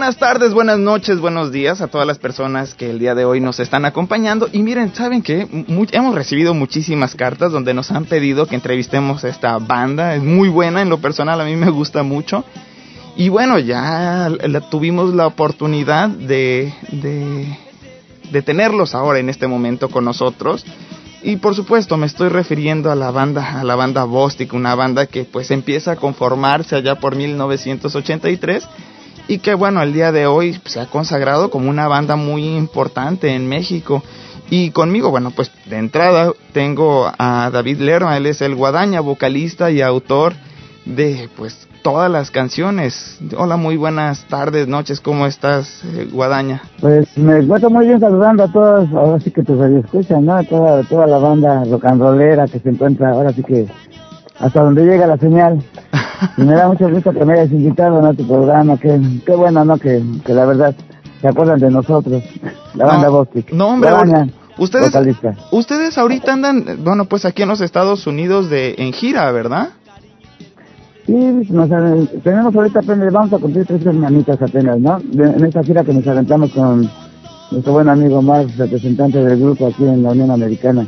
buenas tardes, buenas noches, buenos días a todas las personas que el día de hoy nos están acompañando. Y miren, ¿saben qué? Mu- hemos recibido muchísimas cartas donde nos han pedido que entrevistemos a esta banda. Es muy buena, en lo personal a mí me gusta mucho. Y bueno, ya la- tuvimos la oportunidad de, de, de tenerlos ahora en este momento con nosotros. Y por supuesto me estoy refiriendo a la banda, a la banda Bostic, una banda que pues empieza a conformarse allá por 1983 y que bueno, el día de hoy se ha consagrado como una banda muy importante en México. Y conmigo, bueno, pues de entrada tengo a David Lerma, él es el guadaña, vocalista y autor de pues todas las canciones. Hola, muy buenas tardes, noches, ¿cómo estás, eh, guadaña? Pues me encuentro muy bien saludando a todos, ahora sí que te escuchan, ¿no? Toda, toda la banda rock que se encuentra ahora sí que hasta donde llega la señal. Y me da mucho gusto que me hayas invitado ¿no? a tu programa, que qué bueno, ¿no? Que, que la verdad se acuerdan de nosotros, la banda No, Bostic. no, hombre, ustedes- vocalista. Ustedes ahorita andan, bueno, pues aquí en los Estados Unidos de en gira, ¿verdad? Sí, nos, tenemos ahorita apenas, vamos a cumplir tres hermanitas apenas, ¿no? De- en esta gira que nos aventamos con nuestro buen amigo Marx, representante del grupo aquí en la Unión Americana.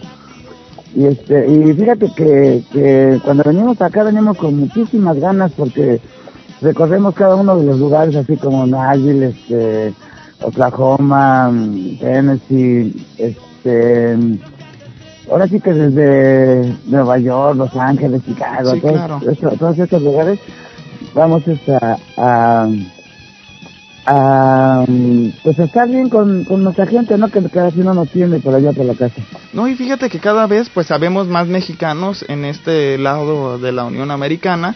Y este, y fíjate que, que cuando venimos acá venimos con muchísimas ganas porque recorremos cada uno de los lugares así como Nashville, este, Oklahoma, Tennessee, este, ahora sí que desde Nueva York, Los Ángeles, Chicago, Sí, todos, claro. esto- todos estos lugares, vamos este, a, a, a, pues estar bien con, nuestra gente, ¿no? Que casi no nos tiene por allá por la casa. No, y fíjate que cada vez pues sabemos más mexicanos en este lado de la Unión Americana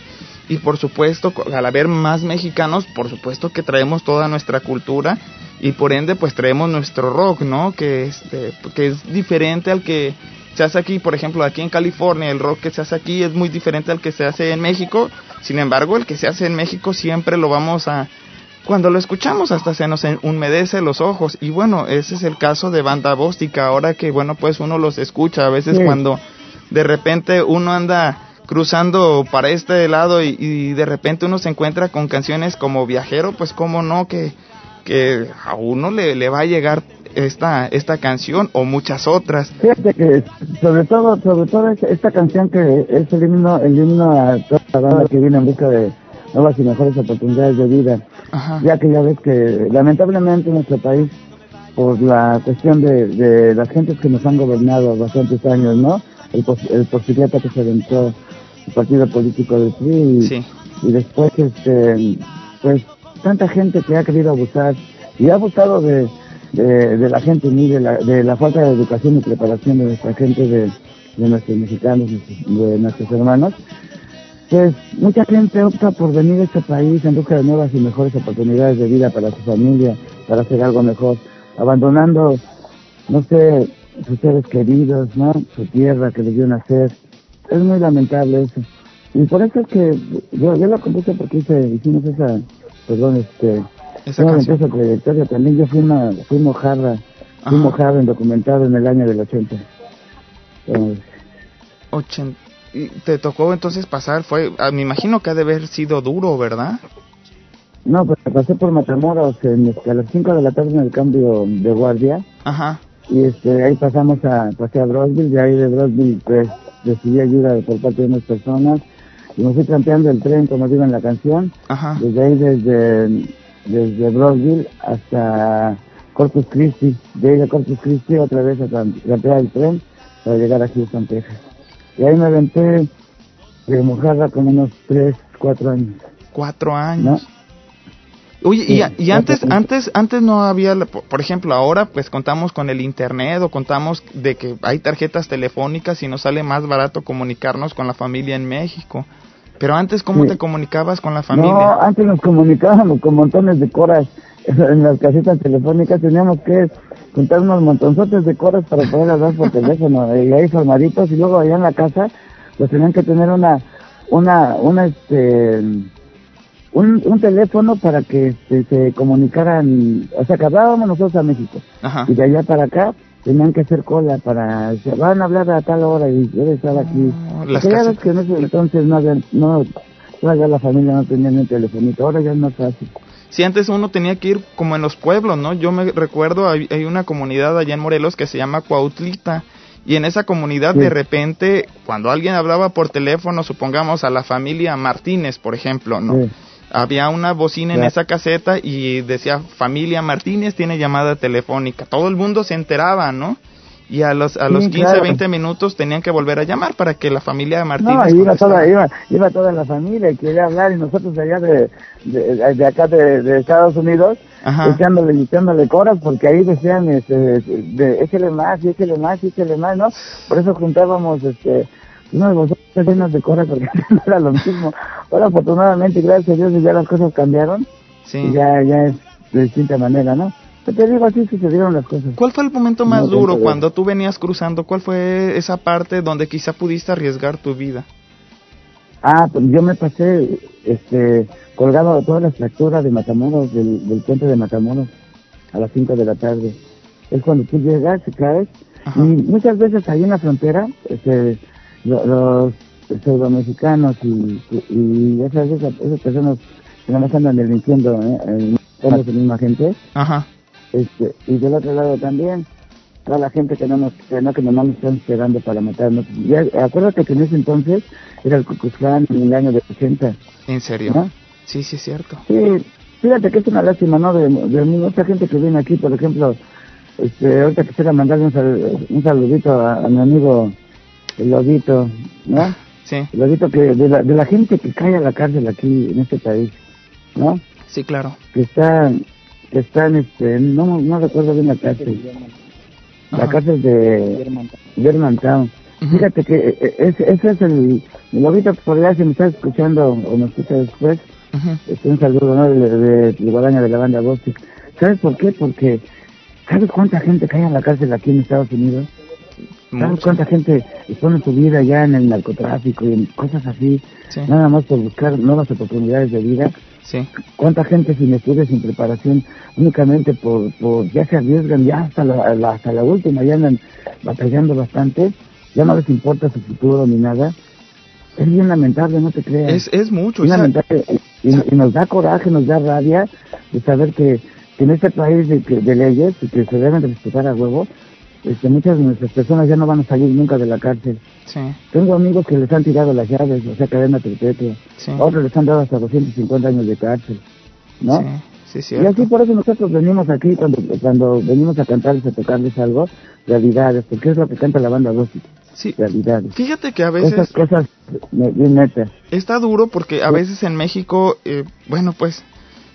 y por supuesto al haber más mexicanos, por supuesto que traemos toda nuestra cultura y por ende pues traemos nuestro rock, ¿no? Que este que es diferente al que se hace aquí, por ejemplo, aquí en California, el rock que se hace aquí es muy diferente al que se hace en México. Sin embargo, el que se hace en México siempre lo vamos a cuando lo escuchamos hasta se nos en- humedece los ojos y bueno, ese es el caso de Banda Bóstica, ahora que bueno, pues uno los escucha, a veces Sí. cuando de repente uno anda cruzando para este lado y, y de repente uno se encuentra con canciones como Viajero, pues cómo no que, que a uno le, le va a llegar esta, esta canción o muchas otras. Fíjate que sobre todo, sobre todo esta, esta canción que es el himno, el himno a toda la banda que viene en busca de nuevas y mejores oportunidades de vida. Ajá. ya que ya ves que lamentablemente en nuestro país, por la cuestión de, de las gentes que nos han gobernado bastantes años, ¿no? El, el porfiriato que se aventó el partido político del PRI y, Sí. y después, este, pues, tanta gente que ha querido abusar y ha abusado de, de, de la gente, ni de la, de la falta de educación y preparación de nuestra gente, de, de nuestros mexicanos, de nuestros hermanos, pues mucha gente opta por venir a este país en busca de nuevas y mejores oportunidades de vida para su familia, para hacer algo mejor, abandonando, no sé, sus seres queridos, ¿no? Su tierra que les dio nacer. Es muy lamentable eso. Y por eso es que yo, yo lo compuse porque hice, hicimos esa, perdón, este, Esa canción. esa trayectoria también. Yo fui una, fui mojarra, fui Ajá. mojarra en documentado en el año del 80. Entonces, Ochen- y te tocó entonces pasar, fue, ah, me imagino que ha de haber sido duro, ¿verdad? No, pues pasé por Matamoros en, este, a las 5 de la tarde en el cambio de guardia Ajá. y este ahí pasamos a pasé a Brosville y ahí de Brosville pues recibí ayuda por parte de unas personas y me fui trampeando el tren como digo en la canción Ajá. desde ahí desde desde Brosville hasta Corpus Christi de ahí de Corpus Christi otra vez a tram- trampear el tren para llegar a Houston, Texas y ahí me aventé de mojarra como unos 3, 4 años Cuatro años. ¿no? Oye, y, Sí, y antes, antes, antes no había, por ejemplo, ahora pues contamos con el internet o contamos de que hay tarjetas telefónicas y nos sale más barato comunicarnos con la familia en México. Pero antes, ¿cómo Sí. te comunicabas con la No, familia? antes nos comunicábamos con montones de coras en las casitas telefónicas. Teníamos que juntar unos montonzotes de coras para poder hablar por teléfono y ahí formaditos y luego allá en la casa pues tenían que tener una una una este un, un teléfono para que este, se comunicaran, o sea, que hablábamos nosotros a México. Ajá. Y de allá para acá tenían que hacer cola para, se van a hablar a tal hora y debe estar aquí. Ya ves casetas. que en ese entonces no había, no, todavía la familia no tenía ni un telefonito, ahora ya es más fácil. Si antes uno tenía que ir como en los pueblos, ¿no? Yo me recuerdo, hay, hay una comunidad allá en Morelos que se llama Cuautlita. Y en esa comunidad Sí. de repente, cuando alguien hablaba por teléfono, supongamos a la familia Martínez, por ejemplo, ¿no? Sí. Había una bocina en esa caseta y decía familia Martínez tiene llamada telefónica. Todo el mundo se enteraba, ¿no? Y a los, a Sí, los 15, claro. 20 minutos tenían que volver a llamar para que la familia Martínez No, iba toda, iba, iba toda la familia y quería hablar y nosotros de allá de, de, de acá de, de Estados Unidos Ajá. echándole, echándole coras porque ahí decían, este, de, échele más, y échele más, y échele más, ¿no? Por eso juntábamos, este, unos bolsones llenos de coras porque no era lo mismo. Ahora afortunadamente, gracias a Dios, ya las cosas cambiaron Sí. y ya, ya es de distinta manera, ¿no? Te digo, así sucedieron las cosas. ¿Cuál fue el momento más No, duro cuando tú venías cruzando? ¿Cuál fue esa parte donde quizá pudiste arriesgar tu vida? Ah, pues yo me pasé este, colgado de toda la fractura de Matamoros, del, del puente de Matamoros, a las 5 de la tarde. Es cuando tú llegas y caes. Ajá. Y muchas veces ahí en la frontera, este, lo- los pseudo-mexicanos y, y esas, esas, esas personas que nada más andan delinquiendo, ¿eh? eh, somos la misma gente, Ajá. Este, y del otro lado también, toda la gente que no nos, que no, que nomás nos están esperando para matarnos. Ya, acuérdate que en ese entonces era el Klan en el año de 80, ¿En serio? ¿no? Sí, sí, es cierto. Sí, fíjate que es una lástima, ¿no? De, de mucha gente que viene aquí, por ejemplo, este, ahorita quisiera mandarle un, sal- un saludito a, a mi amigo el Lobito, ¿no? Sí, El Lobito que, de la, de la gente que cae a la cárcel aquí en este país, ¿no? sí, claro. que están, que están, este, no, no recuerdo bien la cárcel, la Ajá. cárcel de Germantown. Fíjate que eh, eh, ese, ese es el, lobito por allá, si me está escuchando o me escucha después, Ujú. este, un saludo, ¿no? De, de, de Guadaña de la banda Bostic. ¿Sabes por qué? Porque, ¿sabes cuánta gente cae en la cárcel aquí en Estados Unidos? ¿Sabes Mucho. cuánta gente pone su vida ya en el narcotráfico y en cosas así, Sí, nada más por buscar nuevas oportunidades de vida? sí. cuánta gente sin estudios, sin preparación, únicamente por, por ya se arriesgan, ya hasta la, la- hasta la última, ya andan batallando bastante, ya no les importa su futuro ni nada. Es bien lamentable, no te creas. Es, es mucho. Sea, lamentable. Y, y nos da coraje, nos da rabia de saber que, que en este país de, de leyes y que se deben de respetar a huevo, este, muchas de nuestras personas ya no van a salir nunca de la cárcel. sí, Tengo amigos que les han tirado las llaves, o sea, cadena perpetua. sí. Otros les han dado hasta 250 años de cárcel. ¿no? Sí, sí, Y así por eso nosotros venimos aquí cuando, cuando venimos a cantarles, a tocarles algo, realidades, porque es lo que canta la banda Rosy, Sí. realidades. Fíjate que a Esas veces cosas me- bien netas. está duro porque a veces en México, eh, bueno, pues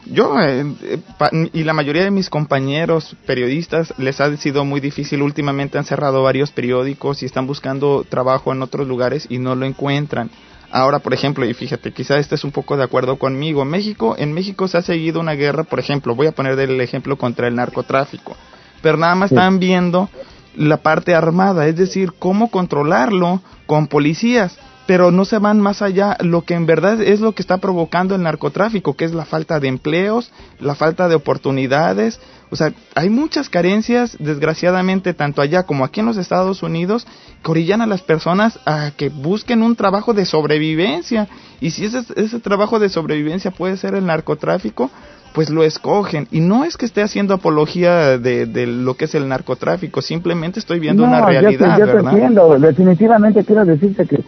yo eh, eh, pa- y la mayoría de mis compañeros periodistas les ha sido muy difícil. Últimamente han cerrado varios periódicos y están buscando trabajo en otros lugares y no lo encuentran. Ahora, por ejemplo, y fíjate, quizá este es un poco de acuerdo conmigo. México, en México se ha seguido una guerra, por ejemplo, voy a poner el ejemplo contra el narcotráfico, pero nada más Sí. están viendo la parte armada, es decir, cómo controlarlo con policías, pero no se van más allá, lo que en verdad es lo que está provocando el narcotráfico, que es la falta de empleos, la falta de oportunidades, o sea, hay muchas carencias, desgraciadamente, tanto allá como aquí en los Estados Unidos, que orillan a las personas a que busquen un trabajo de sobrevivencia, y si ese, ese trabajo de sobrevivencia puede ser el narcotráfico, pues lo escogen. Y no es que esté haciendo apología de, de lo que es el narcotráfico, simplemente estoy viendo una yo te- realidad, yo te, ¿verdad? entiendo, definitivamente quiero decirte que,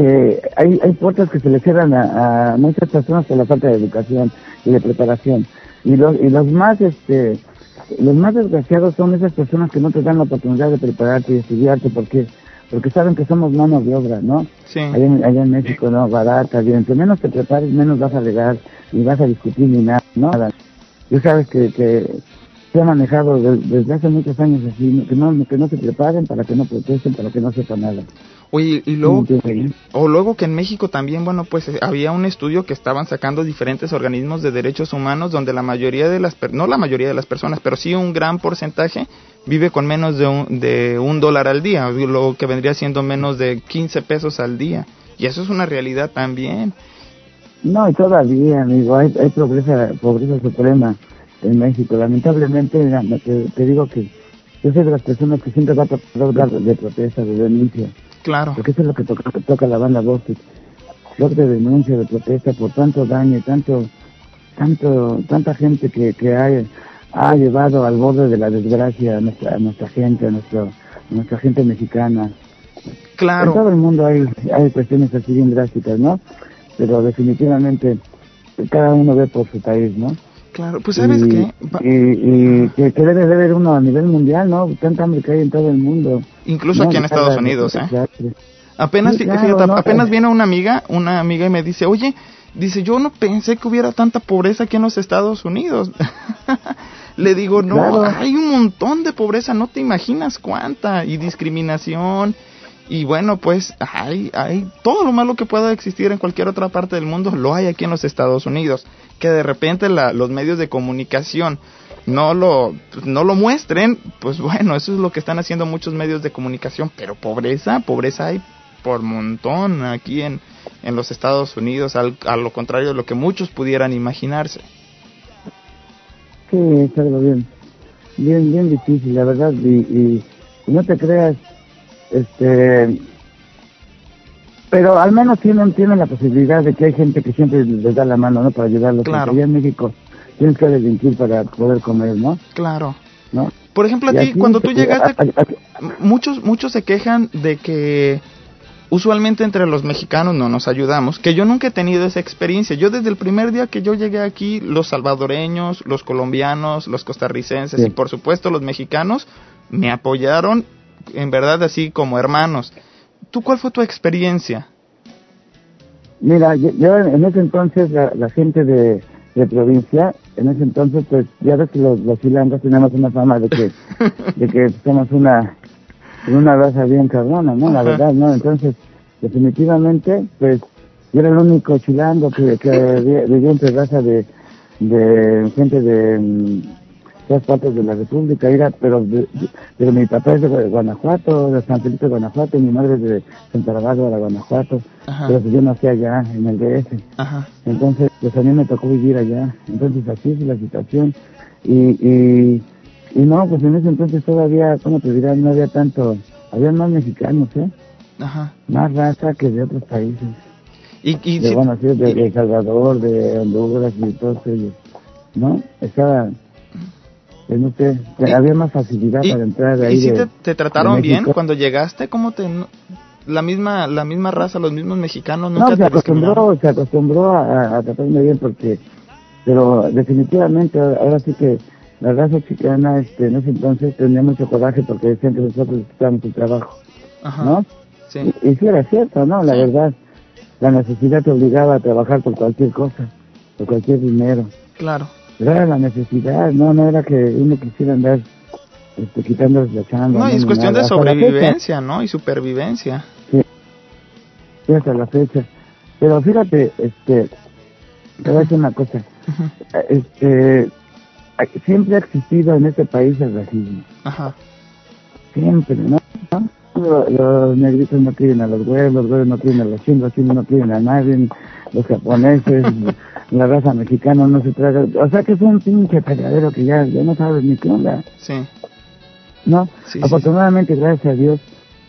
que hay, hay puertas que se le cierran a, a muchas personas por la falta de educación y de preparación. Y los, y los más, este, los más desgraciados son esas personas que no te dan la oportunidad de prepararte y estudiarte porque, porque saben que somos manos de obra, ¿no? Sí. allá en, allá en México, ¿no? Barata, bien. Entre menos te prepares, menos vas a regar, ni vas a discutir ni nada, ¿no? Nada. Tú sabes que, que se ha manejado de- desde hace muchos años así, que no, que no se preparen para que no protesten, para que no sepan nada. Oye, y luego, o luego que en México también, bueno, pues eh, había un estudio que estaban sacando diferentes organismos de derechos humanos donde la mayoría de las, per- no la mayoría de las personas, pero sí un gran porcentaje vive con menos de un, de un dólar al día, lo que vendría siendo menos de 15 pesos al día. Y eso es una realidad también. No, y todavía, amigo, hay, hay pobreza, pobreza suprema en México. Lamentablemente, te, te digo que yo soy de las personas que siempre va a tratar de protesta, de denuncia, Claro, porque eso es lo que toca, toca la banda Voces. Blog de denuncia, de protesta por tanto daño, y tanto, tanto, tanta gente que, que ha, ha llevado al borde de la desgracia a nuestra, a nuestra gente, a, nuestro, a nuestra gente mexicana. En todo claro. el mundo hay, hay cuestiones así bien drásticas, ¿no? Pero definitivamente cada uno ve por su país, ¿no? Claro, pues sabes y, qué, y, y que, que debe de haber uno a nivel mundial, ¿no? Tanta hambre que hay en todo el mundo. incluso No, aquí en Estados Unidos, ¿eh? Apenas, Sí, claro, fíjate, no, apenas eh. viene una amiga, una amiga y me dice, oye, dice, yo no pensé que hubiera tanta pobreza aquí en los Estados Unidos. Le digo, no, Claro. hay un montón de pobreza, no te imaginas cuánta, y discriminación, y bueno, pues hay, hay todo lo malo que pueda existir en cualquier otra parte del mundo, lo hay aquí en los Estados Unidos. Que de repente la- los medios de comunicación no lo, no lo muestren, pues bueno, eso es lo que están haciendo muchos medios de comunicación, pero pobreza, pobreza hay por montón aquí en, en los Estados Unidos, al, a lo contrario de lo que muchos pudieran imaginarse. Sí, es algo bien, bien, bien difícil, la verdad, y no te creas, este, pero al menos tienen, tienen la posibilidad de que hay gente que siempre les da la mano, ¿no? Para ayudarlos. Claro. Allá en México tienes que delinquir para poder comer, ¿no? Claro. ¿No? Por ejemplo, a ti, cuando tú eh, llegaste, a- a- a- muchos muchos se quejan de que usualmente entre los mexicanos no nos ayudamos, que yo nunca he tenido esa experiencia. Yo desde el primer día que yo llegué aquí, los salvadoreños, los colombianos, los costarricenses Sí. y por supuesto los mexicanos me apoyaron en verdad así como hermanos. ¿Tú cuál fue tu experiencia? Mira, yo, yo en ese entonces, la, la gente de, de provincia, en ese entonces, pues ya ves que los, los chilangos tenemos una fama de que, de que somos una, una raza bien cabrona, ¿no? La Ajá. verdad, ¿no? Entonces, definitivamente, pues yo era el único chilango que, que vi- vivía entre raza de, de gente de mm, todas partes de la República, era, pero, de- de- pero mi papá es de Guanajuato, de San Felipe, Guanajuato, y mi madre es de Santa Bárbara, Guanajuato, Ajá. pero pues yo nací allá, en el DF. Ajá. Entonces, pues a mí me tocó vivir allá. Entonces, así es la situación. Y, y, y no, pues en ese entonces todavía, ¿cómo te dirás? No había tanto, había más mexicanos, ¿eh? Ajá. Más raza que de otros países. Y, y De, bueno, sí, de, y- de El Salvador, de Honduras y todos ellos. ¿No? Estaba, no sé, Y- había más facilidad y- para entrar de ¿Y ahí. si de- te, te trataron bien cuando llegaste? ¿Cómo te la misma la misma raza, los mismos mexicanos No, nunca se te discriminaron? acostumbró, se acostumbró a, a tratarme bien porque, pero definitivamente ahora sí que la raza chicana este, en ese entonces tenía mucho coraje porque decían que nosotros estábamos el trabajo, Ajá. ¿no? Sí. Y, y sí era cierto, ¿no? La Sí. verdad, la necesidad te obligaba a trabajar por cualquier cosa, por cualquier dinero. Claro. Era la necesidad, no, no era que uno quisiera andar este, quitando la chamba. No, y es cuestión nada. de sobrevivencia, ¿no? Y supervivencia. Sí, hasta la fecha. Pero fíjate, este, te voy a decir una cosa. Este, siempre ha existido en este país el racismo. Ajá. Siempre, ¿no? ¿No? Los, los negritos no quieren a los güeros, los güeros no quieren a los chinos, los chinos no quieren a nadie, los japoneses, la raza mexicana no se traga. O sea que es un pinche peleadero que ya, ya no sabes ni qué onda, Sí. ¿no? Sí, sí, Afortunadamente, gracias a Dios,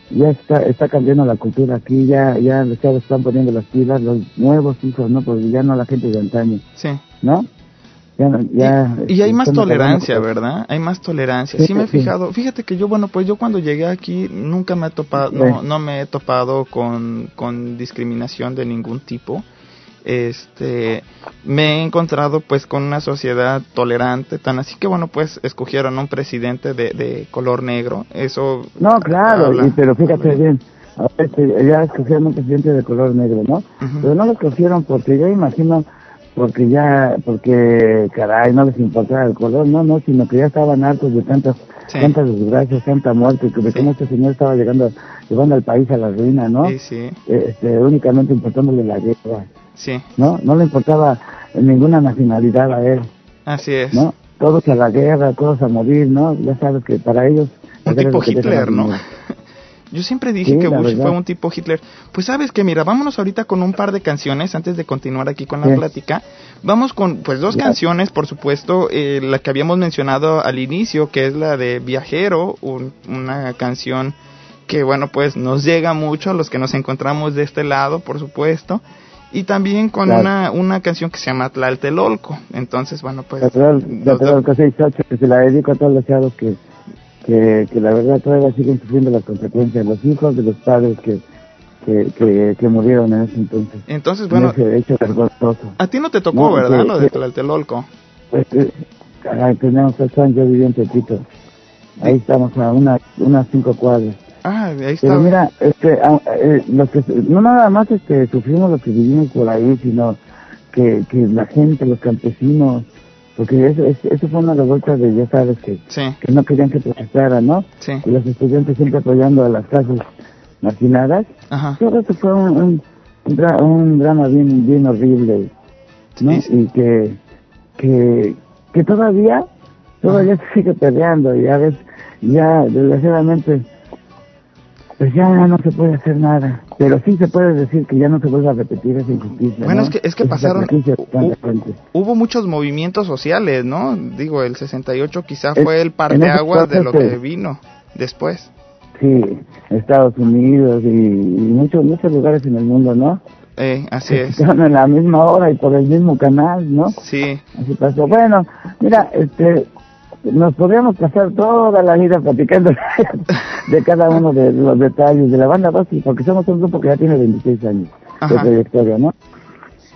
ya está está cambiando la cultura aquí, ya ya los chavos están poniendo las pilas, los nuevos hijos, ¿no? Porque ya no la gente de antaño, Sí. ¿no? Ya, ya, y, y hay más tolerancia, ¿verdad? Hay más tolerancia. Sí, Sí me he sí. fijado. Fíjate que yo, bueno, pues yo cuando llegué aquí nunca me he topado, no, no me he topado con, con discriminación de ningún tipo. Este, me he encontrado pues con una sociedad tolerante, tan así que bueno, pues escogieron un presidente de, de color negro. Eso No, claro, habla- y- pero fíjate habla- bien, este, ya escogieron un presidente de color negro, ¿no? Pero no lo escogieron porque yo imagino, porque ya, porque caray, no les importaba el color, no, no, sino que ya estaban hartos de tantas, Sí. tantas desgracias, tanta muerte, que Sí. este señor estaba llegando, llevando al país a la ruina, ¿no? Sí, sí, Este, únicamente importándole la guerra, sí, ¿no? No le importaba ninguna nacionalidad a él, así es. ¿no? Todos a la guerra, todos a morir, ¿no? Ya sabes que para ellos... Un tipo Hitler, ¿no? Yo siempre dije Sí, que Bush fue un tipo Hitler. Pues sabes que, mira, vámonos ahorita con un par de canciones antes de continuar aquí con la Sí. plática. Vamos con, pues, dos canciones, por supuesto. eh, la que habíamos mencionado al inicio, que es la de Viajero, un- una canción que, bueno, pues nos llega mucho a los que nos encontramos de este lado, por supuesto. Y también con Claro. una, una canción que se llama Tlaltelolco. Entonces, bueno, pues... Dos- 68, que se la dedico a todos los chavos que, que, que la verdad todavía siguen sufriendo las consecuencias, los hijos de los padres que, que, que, que murieron en ese entonces. Entonces, en bueno, hecho a ti no te tocó, No, ¿verdad? que- Lo de Tlaltelolco. Pues, eh, caray, tenemos ocho años, yo viví en Tepito. Ahí estamos a una, unas cinco cuadras. Ah, ahí está. Pero mira, este, ah, eh, los que, no nada más este, sufrimos los que vivimos por ahí, sino que, que la gente, los campesinos, porque eso, eso, fue una revuelta de, ya sabes, que, Sí, que no querían que protestaran, ¿no? sí. Y los estudiantes siempre apoyando a las clases marginadas. Ajá. Todo eso fue un, un, un dra- un drama bien, bien horrible, ¿no? Sí. Y que, que, que todavía, todavía se sigue peleando y a veces, ya, desgraciadamente, pues ya no se puede hacer nada. Pero sí se puede decir que ya no se vuelve a repetir esa injusticia. Bueno, ¿no? es que- es que pasaron- de. Hubo muchos movimientos sociales, ¿no? Digo, el 68 quizá Es- fue el parteaguas ese de lo que vino después. Sí, Estados Unidos y, y muchos, muchos lugares en el mundo, ¿no? Eh, así es. en la misma hora y por el mismo canal, ¿no? Sí, Así pasó. Bueno, mira, este, nos podríamos pasar toda la vida platicando de cada uno de los detalles de la banda básica, porque somos un grupo que ya tiene 26 años de trayectoria, ¿no?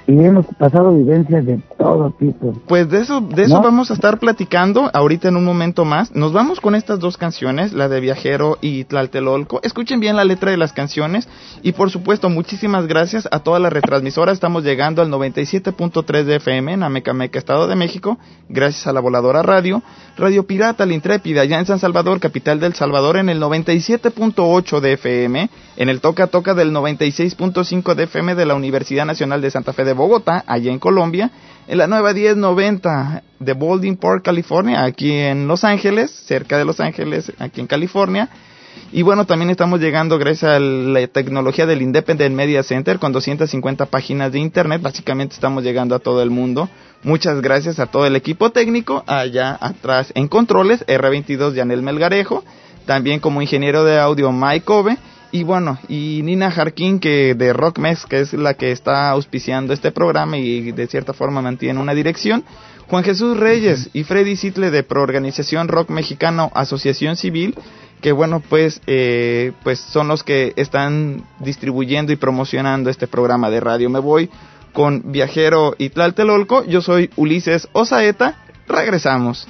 Y hemos pasado vivencias de todo tipo. Pues de eso, de eso ¿No? vamos a estar platicando ahorita en un momento más. Nos vamos con estas dos canciones, la de Viajero y Tlaltelolco. Escuchen bien la letra de las canciones y por supuesto muchísimas gracias a todas las retransmisoras. Estamos llegando al 97.3 de FM en Amecameca, Estado de México, gracias a la Voladora Radio, Radio Pirata, La Intrépida, allá en San Salvador, capital del Salvador, en el 97.8 de FM, en el Toca Toca del 96.5 de FM de la Universidad Nacional de Santa Fe de Bogotá, allá en Colombia, en la nueva 1090 de Baldwin Park, California, aquí en Los Ángeles, cerca de Los Ángeles, aquí en California. Y bueno, también estamos llegando gracias a la tecnología del Independent Media Center con 250 páginas de internet. Básicamente estamos llegando a todo el mundo. Muchas gracias a todo el equipo técnico allá atrás en controles, R22 Yanel Melgarejo, también como ingeniero de audio Mike Ove y bueno, y Nina Jarquín que de Rockmex, que es la que está auspiciando este programa y de cierta forma mantiene una dirección. Juan Jesús Reyes y Freddy Sitle de Proorganización Rock Mexicano Asociación Civil, que bueno, pues, eh, pues son los que están distribuyendo y promocionando este programa de radio. Me voy con Viajero y Tlaltelolco. Yo soy Ulises Osaeta. Regresamos.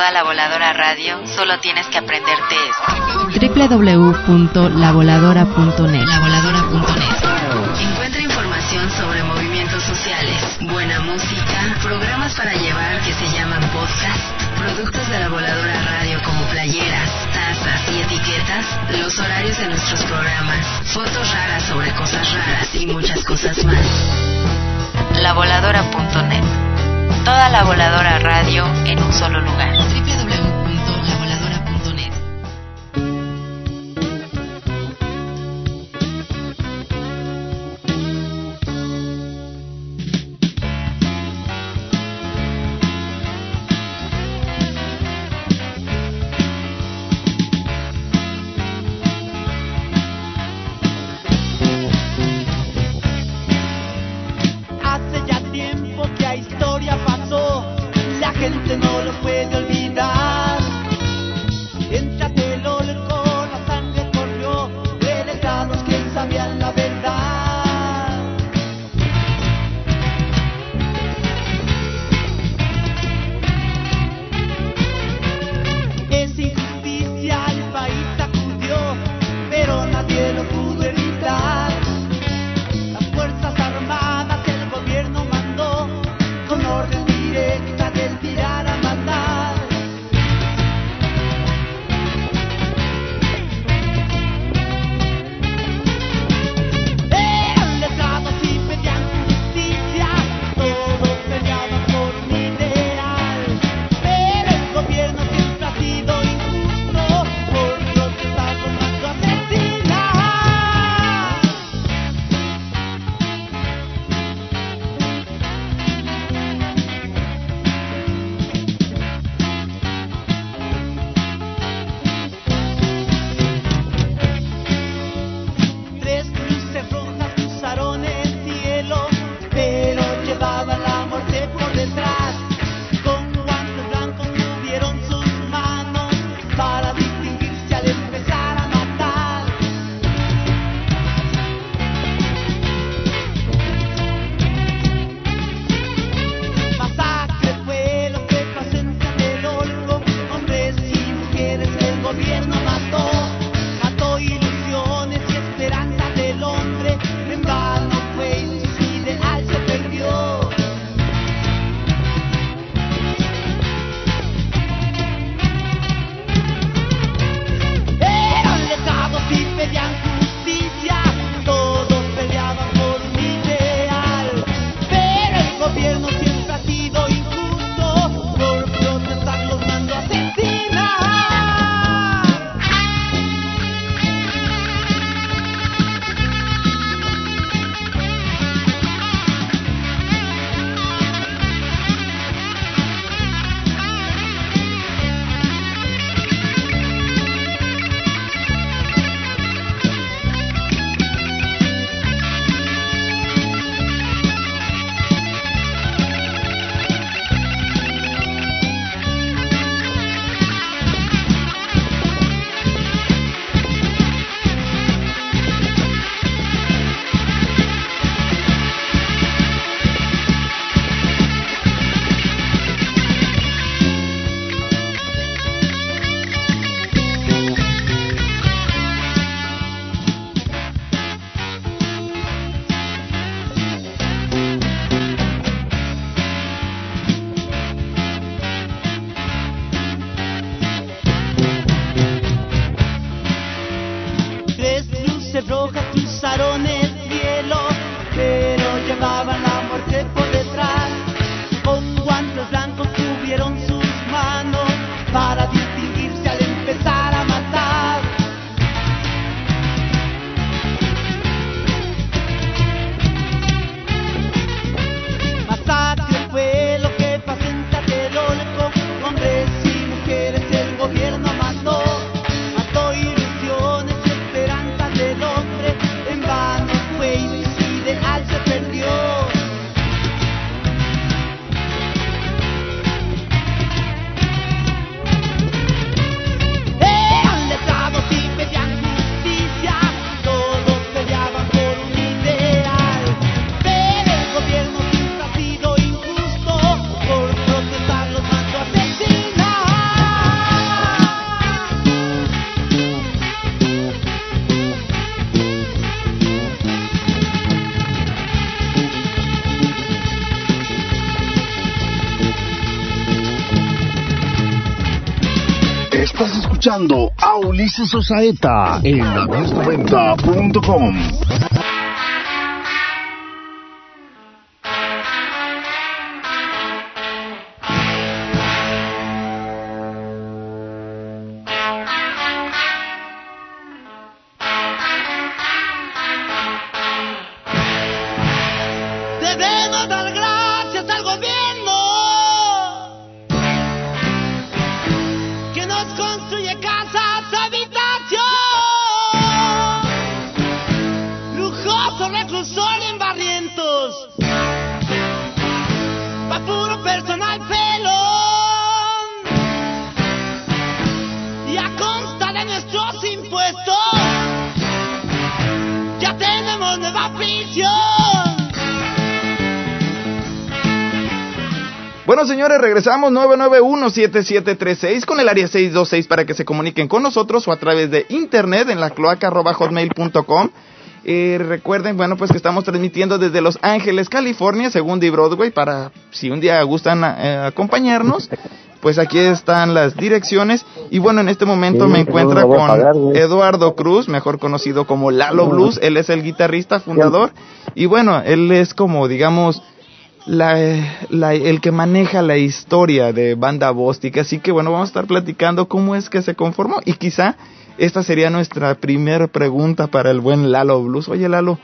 toda la voladora radio, solo tienes que aprenderte esto. www.lavoladora.net. Encuentra información sobre movimientos sociales, buena música, programas para llevar que se llaman podcast, productos de la voladora radio como playeras, tazas y etiquetas, los horarios de nuestros programas, fotos raras sobre cosas raras y muchas cosas más. Lavoladora.net. Toda la voladora radio en un solo lugar. Escuchando a Ulises Osaeta en la1090.com. regresamos 991-7736 con el área 626 para que se comuniquen con nosotros o a través de internet en la cloaca.hotmail.com. Eh, recuerden, bueno, pues que estamos transmitiendo desde Los Ángeles, California, según y Broadway, para si un día gustan eh, acompañarnos, pues aquí están las direcciones. Y bueno, en este momento Sí, me encuentro con pagar. Eduardo Cruz, mejor conocido como Lalo Blues. Él es el guitarrista fundador. Y bueno, él es como, digamos, la, la- el que maneja la historia de Banda Bostic. Así que bueno, vamos a estar platicando cómo es que se conformó. Y quizá esta sería nuestra primera pregunta para el buen Lalo Blues. Oye, Lalo,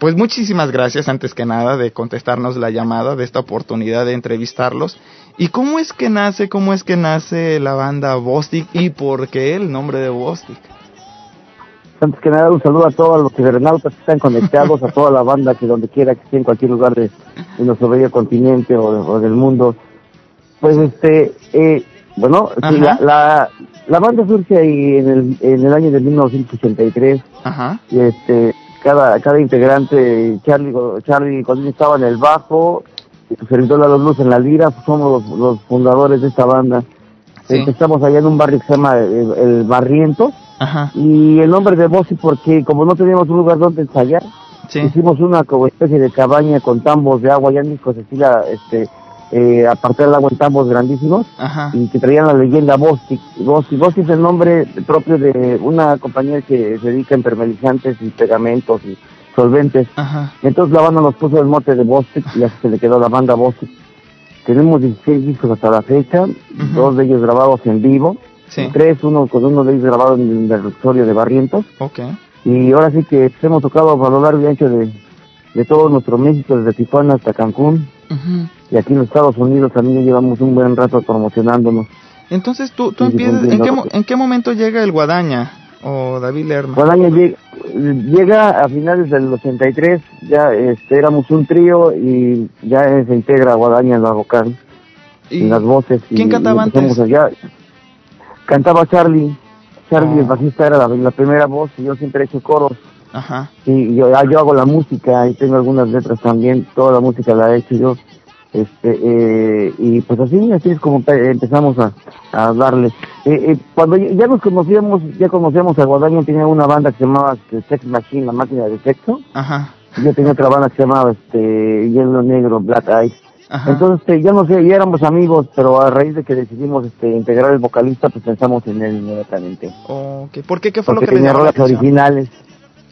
pues muchísimas gracias antes que nada de contestarnos la llamada, de esta oportunidad de entrevistarlos. ¿Y cómo es que nace, cómo es que nace la banda Bostic y por qué el nombre de Bostic? Antes que nada, un saludo a todos los cibernautas que están conectados, a toda la banda que donde quiera que esté en cualquier lugar de, de nuestro bello continente o, o del mundo. Pues este, eh, bueno, sí, la, la, la banda surge ahí en el, en el año de 1983 Ajá, y este, cada, cada integrante, Charlie, Charlie Colín estaba en el bajo, su servidor Lalo Luz en la lira, pues somos los, los fundadores de esta banda. Sí. Empezamos allá en un barrio que se llama el, el Barrientos, ajá, y el nombre de Bossi porque como no teníamos un lugar donde ensayar, sí, hicimos una como especie de cabaña con tambos de agua, ya en México se estila este, eh, apartar el agua en tambos grandísimos ajá, y que traían la leyenda Bossi. Bossi, Bossi es el nombre propio de una compañía que se dedica en permeabilizantes y pegamentos y solventes. ajá. Entonces la banda nos puso el mote de Bostic y así se le quedó la banda Bostic. Tenemos 16 discos hasta la fecha, dos de ellos grabados en vivo, Sí, tres, uno con uno de ellos grabado en el directorio de Barrientos. ok. Y ahora sí que pues, hemos tocado a lo largo y ancho de, de todo nuestro México, desde Tijuana hasta Cancún. Ujú. Y aquí en los Estados Unidos también ya llevamos un buen rato promocionándonos. Entonces tú, tú empiezas, ¿en qué, ¿en qué momento llega el Guadaña o David Lerma? Guadaña llega, llega a finales del 83, ya este, éramos un trío y ya se integra Guadaña en la vocal, ¿Y en las voces. y- ¿Quién cantaba y antes? allá. Cantaba Charlie. Charlie, Oh. el bajista, era la, la primera voz y yo siempre he hecho coros. Ajá, yo, ah, yo hago la música y tengo algunas letras también, toda la música la he hecho yo. Este, eh, y pues así, así es como pe- empezamos a, a darle. Eh, eh, cuando ya nos conocíamos, ya conocíamos a Guadaña, tenía una banda que se llamaba este, Sex Machine, la máquina de sexo. ajá, y Yo tenía otra banda que se llamaba este, Hielo Negro, Black Eyes. Ajá. Entonces, este, ya no sé, ya éramos amigos, pero a raíz de que decidimos este, integrar el vocalista, pues pensamos en él inmediatamente. Ok, ¿Por qué? ¿Qué fue Porque lo que tenía rolas originales.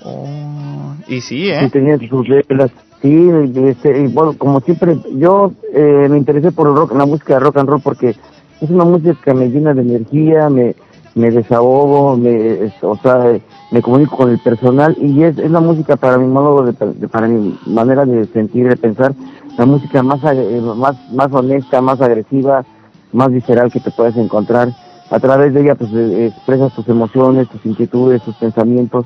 Oh, y sí, ¿eh? tenía sus letras. Sí, este, y bueno, como siempre, yo eh, me interesé por el rock, la música de rock and roll porque es una música que me llena de energía, me, me desahogo, me, es- o sea, me comunico con el personal y es, es la música para mi modo de, de- para mi manera de sentir, de pensar, la música más, eh, más, más honesta, más agresiva, más visceral que te puedes encontrar. A través de ella, pues, eh, expresas tus emociones, tus inquietudes, tus pensamientos,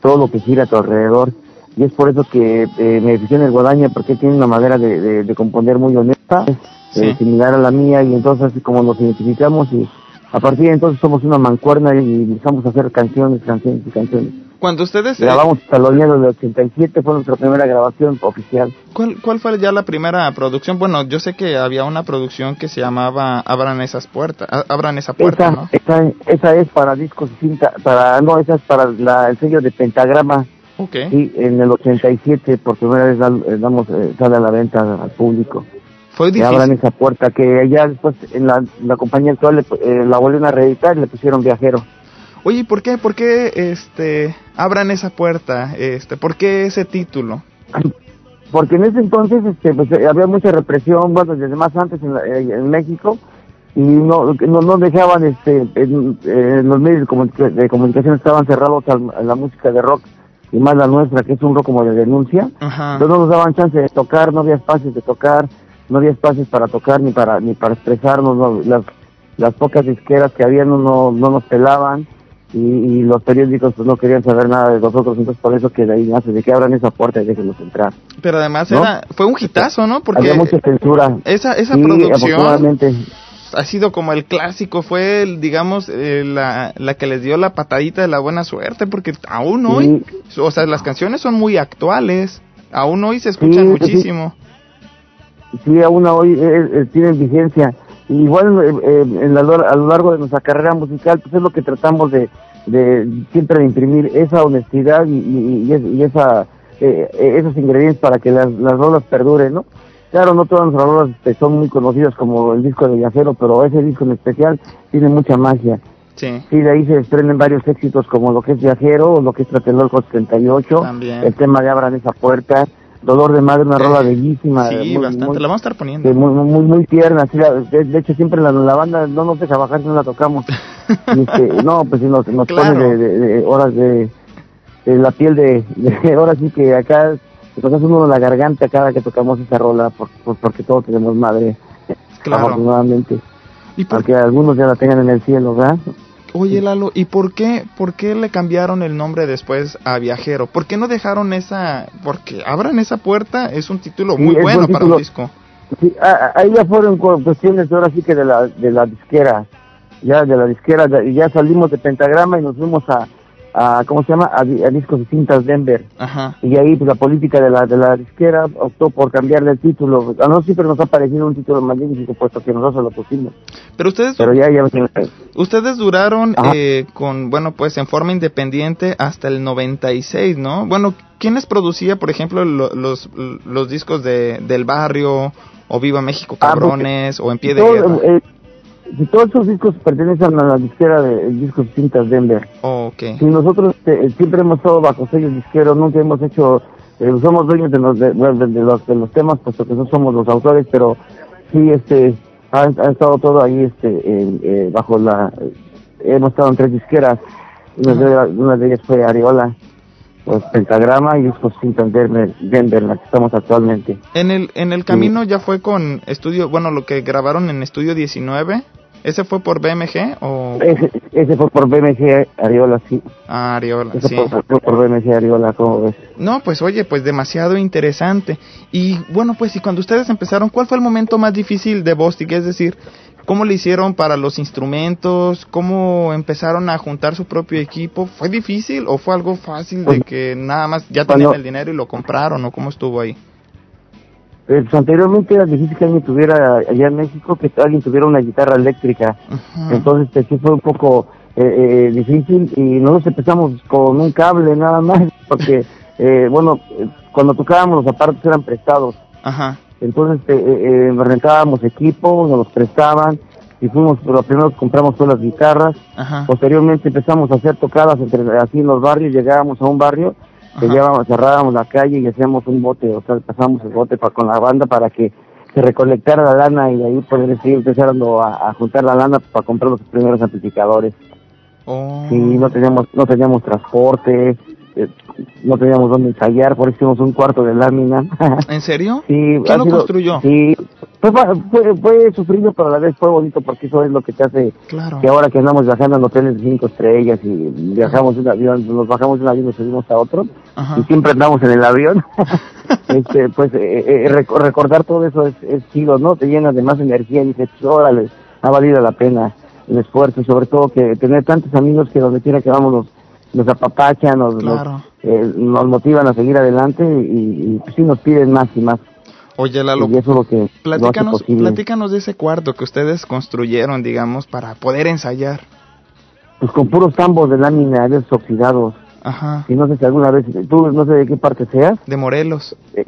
todo lo que gira a tu alrededor. Y es por eso que eh, me fijé en el Guadaña, porque tiene una manera de, de- de componer muy honesta, eh, similar a la mía, y entonces así como nos identificamos y a partir de entonces somos una mancuerna y empezamos a hacer canciones, canciones y canciones. Cuando ustedes... eh, Grabamos Taloneando del 87, fue nuestra primera grabación oficial. ¿cuál, ¿Cuál fue ya la primera producción? Bueno, yo sé que había una producción que se llamaba Abran esas puertas, Abran esa puerta, Esa, ¿no? esa, esa es para discos y cinta, para, no, esa es para la- el sello de Pentagrama, Ok. sí, en el 87 por primera vez eh, damos, eh, sale a la venta al público. Fue Que abran difícil. esa puerta, que ya después en la, la compañía actual le eh, la volvieron a reeditar y le pusieron Viajero. Oye, ¿y ¿por qué, por qué, este, abran esa puerta? Este, ¿por qué ese título? porque en ese entonces este, pues, eh, había mucha represión, bueno, desde más antes en, la- en México, y no, no, no dejaban, este, en, en los medios de, comunica- de comunicación estaban cerrados al- a, la música de rock, y más la nuestra, que es un rock como de denuncia, Ajá. entonces no nos daban chance de tocar, no había espacios de tocar, no había espacios para tocar ni para ni para expresarnos, no, las, las pocas disqueras que había no, no, no nos pelaban, y, y los periódicos pues no querían saber nada de nosotros, entonces por eso que de ahí nace, de que abran esa puerta y déjenos entrar. Pero además ¿No? era, fue un hitazo, ¿no? Porque Había mucha censura. esa, esa Sí, producción ha sido como el clásico, fue, el, digamos, eh, la, la que les dio la patadita de la buena suerte, porque aún hoy, o sea, las canciones son muy actuales, aún hoy se escuchan sí. muchísimo. Sí, aún hoy eh, eh, tienen vigencia. Y Igual eh, eh, en la- a lo largo de nuestra carrera musical, pues es lo que tratamos de, de siempre de imprimir esa honestidad y, y, y es- y esa eh, eh, esos ingredientes para que las, las rolas perduren, ¿no? Claro, no todas las rolas este, son muy conocidas como el disco de Viajero, pero ese disco en especial tiene mucha magia. Sí. Sí, de ahí se desprenden varios éxitos como lo que es Viajero, lo que es Tlatelolco 78, También. el tema de Abran esa puerta, Dolor de Madre, una rola bellísima. Sí, muy- bastante, muy- la vamos a estar poniendo. muy, muy, muy tierna. sí, de, de hecho, siempre la, la banda no nos deja bajar si no la tocamos. Este, no, pues si nos, nos Claro. pone de, de- de horas de, la piel de, ahora sí que acá nos hace uno la garganta cada que tocamos esa rola por, por- porque todos tenemos madre, Claro. afortunadamente. ¿Y por, Aunque algunos ya la tengan en el cielo, ¿verdad? Oye, Lalo, ¿y por qué, por qué le cambiaron el nombre después a Viajero? ¿Por qué no dejaron esa, porque abran esa puerta es un título muy bueno buen para un disco. Sí, ahí ya fueron cu- cuestiones ahora sí que de la, de la disquera, ya de la disquera, de- ya salimos de Pentagrama y nos fuimos a, a ¿cómo se llama? A, a Discos y Cintas Denver. Ajá. Y ahí pues la política de la, de la disquera optó por cambiarle el título. A nosotros siempre nos ha parecido un título magnífico, puesto que nosotros lo pusimos. Pero ustedes, Pero ya, ya, ustedes duraron eh, con, bueno, pues en forma independiente hasta el 96, ¿no? Bueno, ¿quién les producía, por ejemplo, lo- los, los discos de, del barrio, o Viva México Ah, Cabrones, o En Pie de todo, Guerra? eh, si todos esos discos pertenecen a la disquera de Discos y Cintas Denver. ok. Sí, nosotros eh, siempre hemos estado bajo sellos disqueros, nunca hemos hecho, eh, somos dueños de los, de, de- de los, de los temas, puesto que no somos los autores, pero sí, este, ha, ha estado todo ahí, este, eh, bajo la, hemos estado en tres disqueras, una de, una de ellas fue Ariola, pues Pentagrama y Discos Cintas Denver, Denver, en la que estamos actualmente. En el, en el camino ya fue con estudio, bueno, lo que grabaron en Estudio 19, ¿ese fue por BMG o Ese, ese fue por BMG Ariola, sí. ah, Ariola? Ese Sí. fue, fue por BMG Ariola, ¿cómo ves? No, pues oye, pues demasiado interesante. Y bueno, pues y cuando ustedes empezaron, ¿cuál fue el momento más difícil de Bostic? Es decir, ¿cómo le hicieron para los instrumentos? ¿Cómo empezaron a juntar su propio equipo? ¿Fue difícil o fue algo fácil de Pues, que nada más ya tenían el dinero y lo compraron o cómo estuvo ahí? Eh, pues, anteriormente era difícil que alguien tuviera allá en México que alguien tuviera una guitarra eléctrica. Entonces pues, sí fue un poco eh, eh, difícil y nosotros empezamos con un cable nada más porque, eh, bueno, cuando tocábamos los aparatos eran prestados. Ajá. Entonces eh, eh, rentábamos equipo, nos los prestaban y fuimos, pero primero compramos todas las guitarras. Ajá. Posteriormente empezamos a hacer tocadas entre, así en los barrios, llegábamos a un barrio, que Ajá. cerrábamos la calle y hacíamos un bote, o sea, pasábamos el bote pa- con la banda para que se recolectara la lana y de ahí poder seguir empezando a, a juntar la lana para comprar los primeros amplificadores. Oh. Sí, no teníamos, no teníamos transporte, eh, no teníamos dónde ensayar, por eso hicimos un cuarto de lámina. ¿En serio? sí, ¿Quién lo sido- construyó? Sí, fue, fa- fue, fue sufrido, pero a la vez fue bonito porque eso es lo que te hace Claro. que ahora que andamos viajando en hoteles de cinco estrellas y viajamos en un avión, nos bajamos de un avión y nos subimos a otro Ajá. y siempre andamos en el avión, este, pues eh, eh, reco- recordar todo eso es, es chido, ¿no? Te llena de más energía y dices, órale, ha valido la pena el esfuerzo y sobre todo que tener tantos amigos que donde quiera que vamos nos apapachan, nos, nos, eh, nos motivan a seguir adelante y, y pues, sí nos piden más y más. Oye, Lalo, y eso es lo que lo platícanos, posible. platícanos de ese cuarto que ustedes construyeron, digamos, para poder ensayar. Pues con puros tambos de lámina, de oxidados. Ajá. Y no sé si alguna vez, tú no sé de qué parte seas, De Morelos. eh,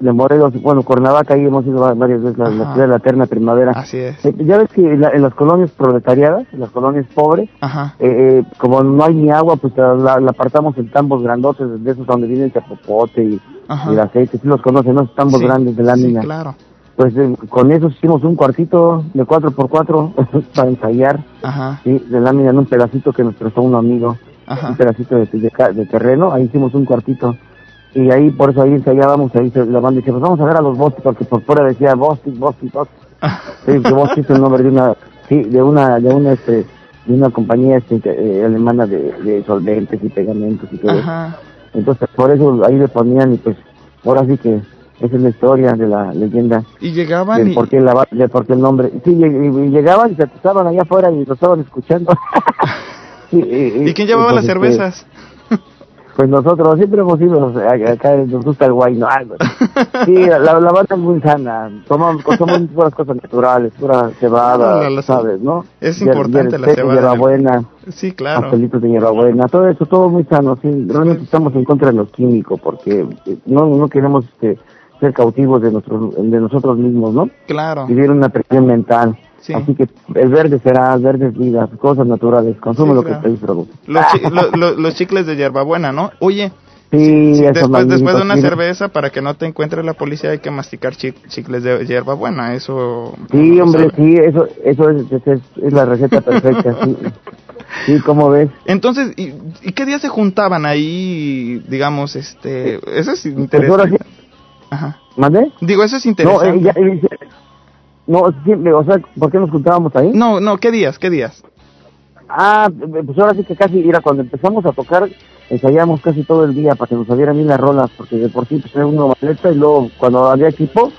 de Morelos, bueno, Cuernavaca, ahí hemos ido va- varias veces, la, la ciudad de la eterna primavera. Así es. Eh, ya ves que en, la- en las colonias proletariadas, en las colonias pobres, Ajá. eh, eh, como no hay ni agua, pues la, la- apartamos en tambos grandotes, de esos donde viene el chapopote y, el aceite, sí los conocen, ¿no? Tambos Sí, grandes de lámina. Sí, claro. Pues eh, con eso hicimos un cuartito de 4x4 para ensayar, Ajá. sí, de lámina en un pedacito que nos prestó un amigo Ajá. un pedacito de, de de terreno, ahí hicimos un cuartito. Y ahí, por eso ahí ensayábamos, ahí se- la banda decía, pues vamos a ver a los Bostic, porque por fuera decía. Sí, que Bostic es el nombre de una, sí, de una, de una, este, de una compañía este, eh, alemana de, de solventes y pegamentos y todo. Ajá. Entonces, por eso ahí le ponían y pues, ahora sí que esa es la historia de la leyenda Y llegaban del y... por qué, la, por qué el nombre. Sí, y, y- llegaban y se estaban allá afuera y lo estaban escuchando. Sí, ¿Y quién llevaba las pues, este, cervezas? Pues nosotros siempre hemos ido, acá nos gusta el guay, no algo. Sí, la, la banda es muy sana, tomamos, somos puras cosas naturales, pura cebada, la- ¿sabes, no? es importante la cebada Hierbabuena, Sí, claro. pastelitos de hierbabuena, todo eso, todo muy sano, sí. Realmente estamos en contra de los químicos porque eh, no, no queremos este, ser cautivos de, nuestros, de nosotros mismos, ¿no? Claro. Vivir una presión mental. Sí. Así que el verde será, el verde es vida, cosas naturales, consume Sí, lo claro. que te produce. Los, chi- lo- lo- los chicles de hierbabuena, ¿no? Oye, Sí, sí, después, después de una mira. cerveza, para que no te encuentre la policía, hay que masticar chi- chicles de hierbabuena. Eso. Sí, hombre, sabe. sí, eso, eso es, es, es- la receta perfecta, sí. Sí, ¿cómo ves? Entonces, ¿y, y qué días se juntaban ahí, digamos, este, eso es Pues ahora interesante. sí, Ajá. ¿mandé? Digo, eso es No, interesante. eh, eh, no, siempre, o sea, ¿por qué nos juntábamos ahí? no, no, ¿qué días? ¿Qué días? Ah, pues ahora sí que casi, mira, cuando empezamos a tocar, ensayábamos casi todo el día para que nos salieran bien las rolas, porque de por sí pues era una maleta y luego cuando había equipo,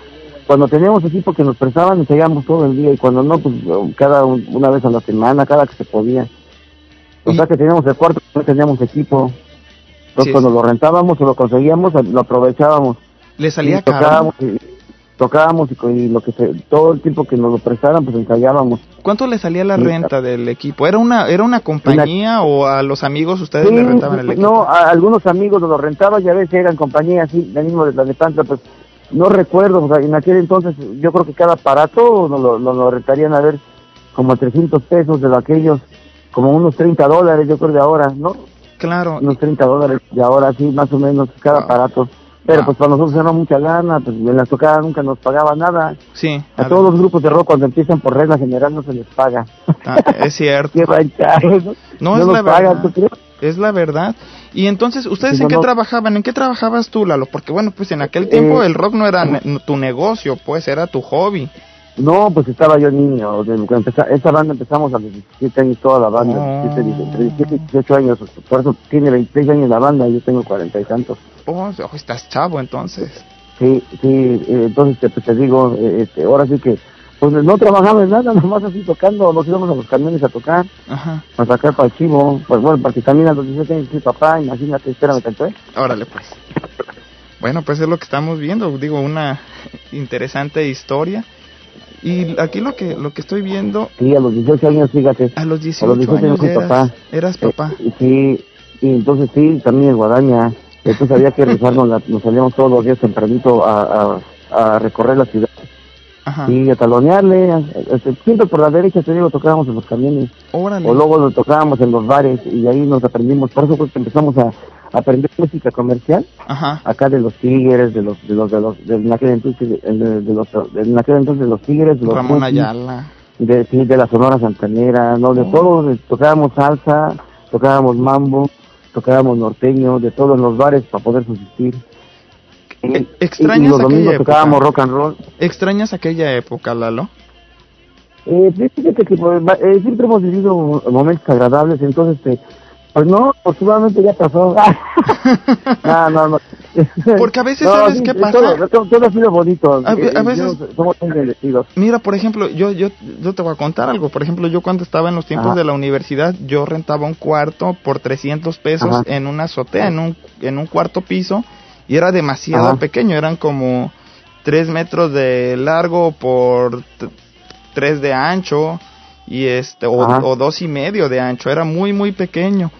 cuando teníamos equipo que nos prestaban, ensayábamos todo el día y cuando no, pues cada un- una vez a la semana, cada que se podía. O Y- sea que teníamos el cuarto, no teníamos equipo. Entonces Sí, cuando sí. lo rentábamos o lo conseguíamos, lo aprovechábamos. ¿Le salía y caro? tocábamos y, tocábamos y, y lo que se, todo el tiempo que nos lo prestaran, pues ensayábamos. ¿Cuánto le salía la Sí. renta del equipo? ¿Era una, era una compañía o a los amigos ustedes Sí, le rentaban el equipo? no, a algunos amigos nos lo rentaban y a veces eran compañías así, de mismo de la de Pantla, pues no recuerdo, o sea, en aquel entonces yo creo que cada aparato nos lo, nos lo rentarían a ver como 300 pesos de aquellos, como unos 30 dólares yo creo de ahora, ¿no? Claro. Unos 30 dólares de ahora sí, más o menos cada Wow. aparato. Pero Wow. pues para nosotros era mucha lana, pues en las tocadas nunca nos pagaba nada. Sí. A todos los grupos de rock cuando empiezan por regla general no se les paga. Ah, es cierto. Qué ranchados, ¿no? No, es la pagan, verdad. ¿tú crees? Es la verdad. Y entonces, ¿ustedes Sí, en qué no, no. trabajaban? ¿En qué trabajabas tú, Lalo? Porque bueno, pues en aquel tiempo Eh, el rock no era ne- tu negocio, pues era tu hobby. No, pues estaba yo niño. esta banda empezamos a los 17 años, toda la banda. Oh. 17, entre 17 y 18 años. Por eso tiene 26 años la banda y yo tengo 40 y tantos. Oh, oh, estás chavo entonces. Sí, sí, eh, entonces te, pues, te digo, eh, este, ahora sí que, pues no trabajamos en nada, nomás así tocando, nos íbamos a los camiones a tocar, Ajá. a sacar para el chivo. Pues bueno, porque también a los 17 años soy papá, imagínate, espérame tanto, ¿eh? Órale, pues. Bueno, pues es lo que estamos viendo, digo, una interesante historia. Y aquí lo que lo que estoy viendo, Sí, a los 18 años, fíjate. a los A 18 los 18 años ya eras, papá. eras papá. Eh, sí, y entonces sí, también en Guadaña. Entonces había que rezarnos, la- nos salíamos todos los días tempranito a, a, a recorrer la ciudad Ajá. y a talonearle. a- siempre por la derecha, te digo, tocábamos en los camiones. Órale. O luego lo tocábamos en los bares y ahí nos aprendimos. Por eso que empezamos a, aprender música comercial, Ajá. acá de los Tigres, de los, de los, de los, de, en aquel entonces, de, de- de los, de, en aquel entonces de los Tigres, de los Ramón Ayala. de, sí, de la Sonora Santanera, no, de Oh. todo, de- tocábamos salsa, tocábamos mambo, tocábamos norteño, de todos los bares para poder subsistir. E- y- ¿extrañas y los domingos aquella época? tocábamos rock and roll. ¿Extrañas aquella época, Lalo? Eh, pues, fíjate que pues, eh, siempre hemos vivido momentos agradables, entonces, este, pues no, afortunadamente ya pasó. no, no, no. Porque a veces, No, ¿sabes sí, qué pasa? Todo, todo- todo ha sido bonito. A Eh, a veces- somos bendecidos. Mira, por ejemplo, yo, yo, yo te voy a contar algo. Por ejemplo, yo cuando estaba en los tiempos Ajá. de la universidad, yo rentaba un cuarto por 300 pesos Ajá. en una azotea, en un, en un cuarto piso, y era demasiado Ajá. pequeño, eran como 3 metros de largo por 3 de ancho, y este, o, o dos y medio de ancho, era muy, muy pequeño.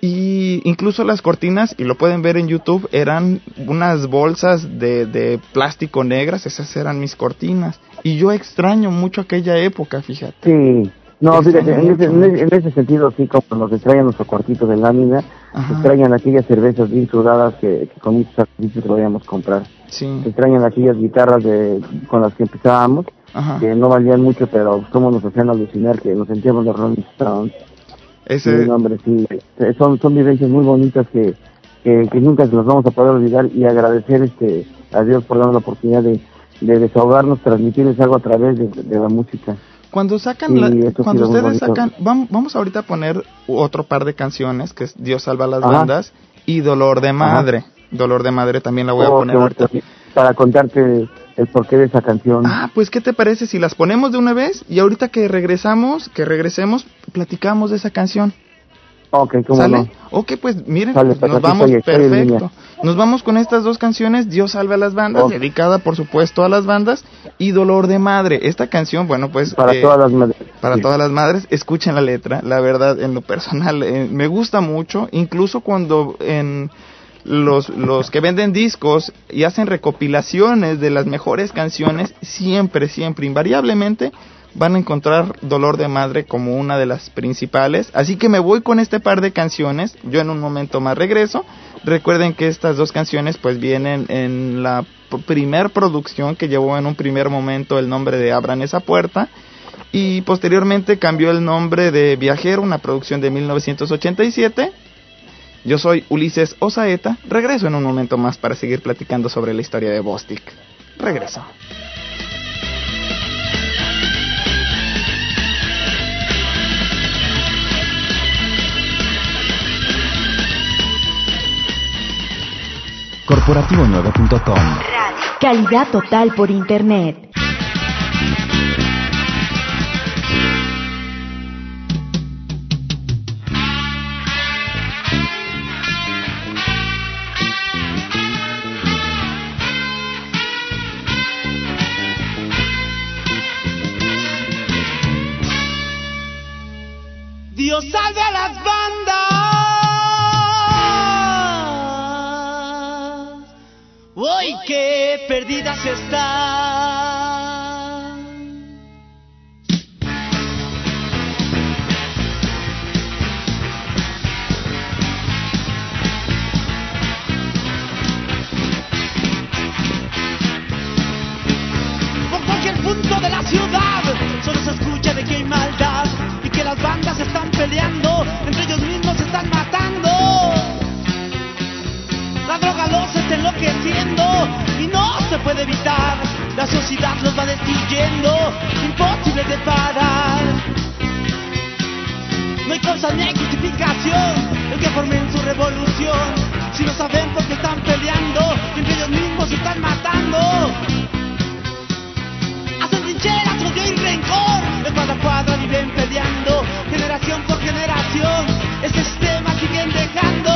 Y incluso las cortinas, y lo pueden ver en YouTube, eran unas bolsas de, de plástico negras, esas eran mis cortinas. Y yo extraño mucho aquella época, fíjate. Sí, no, fíjate, en ese, en ese- en ese sentido, sí, como nos extrañan nuestro cuartito de lámina, Ajá. extrañan aquellas cervezas bien sudadas que, que con muchos sacrificios podíamos comprar. Sí, extrañan aquellas guitarras de, con las que empezábamos, ajá. que no valían mucho, pero cómo nos hacían alucinar, que nos sentíamos los Rolling Stones. Ese, no, hombre, sí, son, son vivencias muy bonitas que, que, que nunca se las vamos a poder olvidar y agradecer este a Dios por darnos la oportunidad de, de desahogarnos, transmitirles algo a través de, de la música. Cuando sacan, la- cuando ustedes sacan, vamos, vamos ahorita a poner otro par de canciones, que es Dios salva a las Ajá. bandas, y Dolor de Madre. Dolor de Madre también la voy a Oh, poner qué ahorita. Para contarte el porqué de esa canción. Ah, pues ¿qué te parece si las ponemos de una vez y ahorita que regresamos, que regresemos, platicamos de esa canción? ok, cómo ¿Sale? no. Ok, pues miren, Sale, pues, nos vamos estoy, estoy en perfecto. Nos vamos con estas dos canciones, Dios salve a las bandas, dedicada por supuesto a las bandas, y Dolor de Madre. Esta canción, bueno, pues Para eh, todas las madres. para Sí. todas las madres, escuchen la letra, la verdad, en lo personal, eh, me gusta mucho, incluso cuando en los, los que venden discos y hacen recopilaciones de las mejores canciones, siempre, siempre, invariablemente, van a encontrar Dolor de Madre como una de las principales. Así que me voy con este par de canciones, yo en un momento más regreso. Recuerden que estas dos canciones pues vienen en la primer producción que llevó en un primer momento el nombre de Abran esa puerta y posteriormente cambió el nombre de Viajero, una producción de 1987. Yo soy Ulises Osaeta, regreso en un momento más para seguir platicando sobre la historia de Bostic. Regreso. Corporativo9.com. Calidad total por Internet. Dios salve a las bandas. Hoy que perdidas están. Por cualquier punto de la ciudad solo se escucha de que hay maldad las bandas están peleando, entre ellos mismos se están matando. La droga los está enloqueciendo y no se puede evitar. La sociedad los va destruyendo, imposible de parar. No hay causa ni hay justificación el que formen su revolución. Si no saben por qué están peleando, entre ellos mismos se están matando. Hacen trincheras, odio y rencor De a viven peleando Generación por generación. Este sistema siguen dejando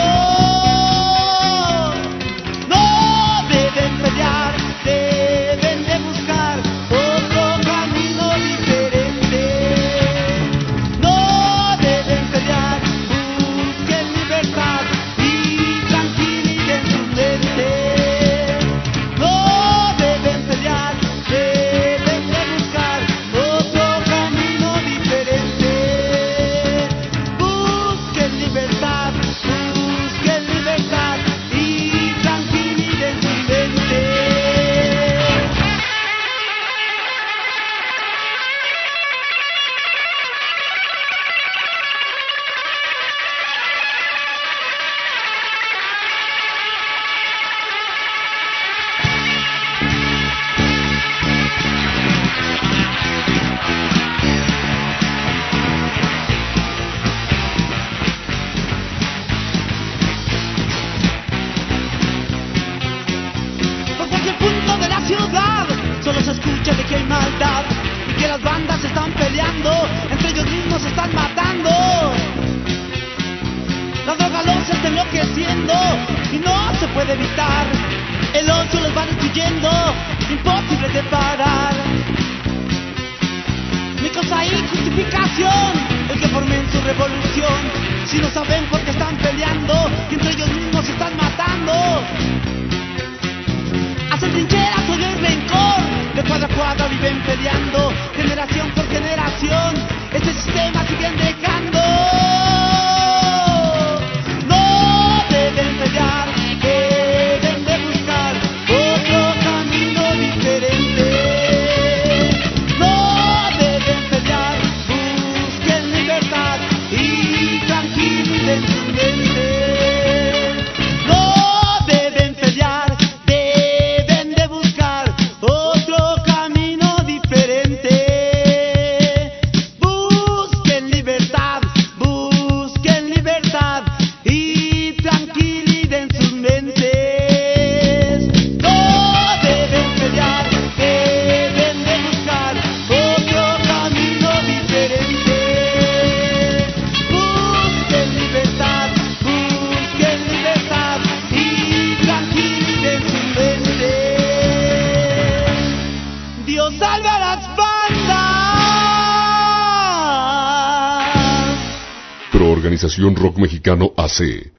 Proorganización Rock Mexicano AC.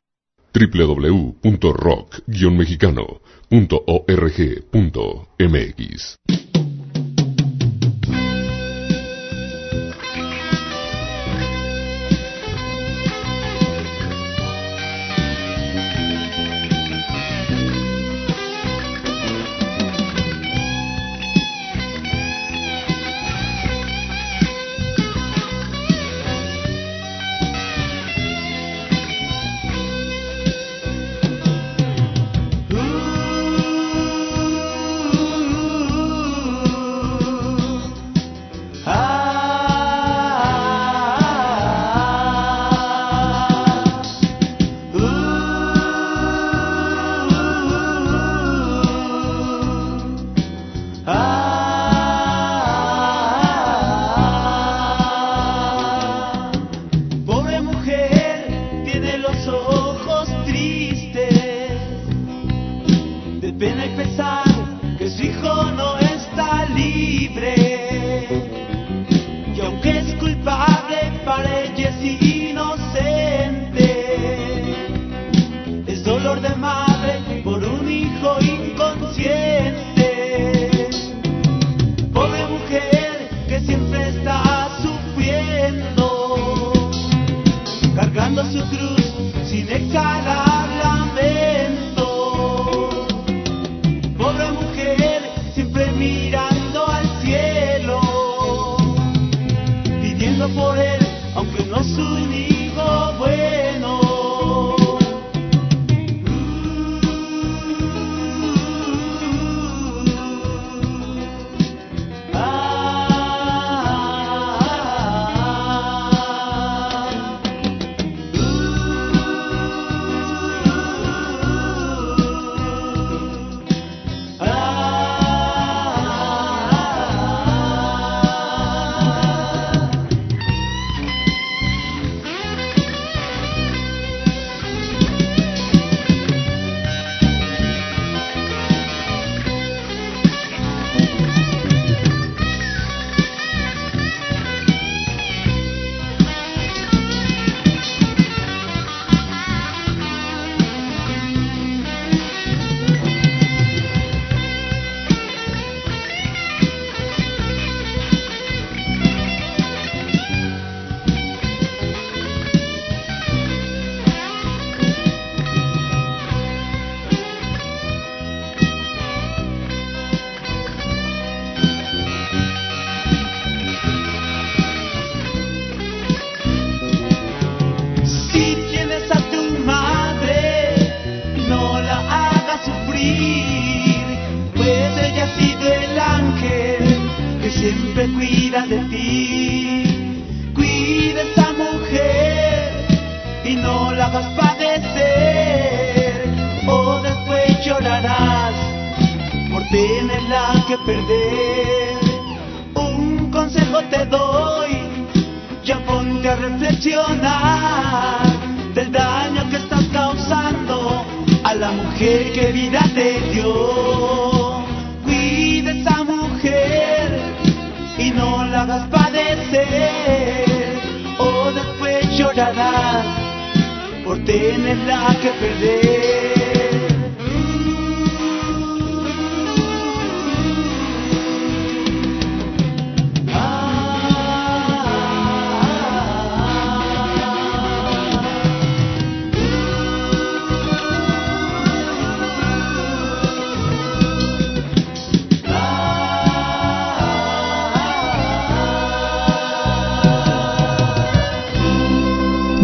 www.rock-mexicano.org.mx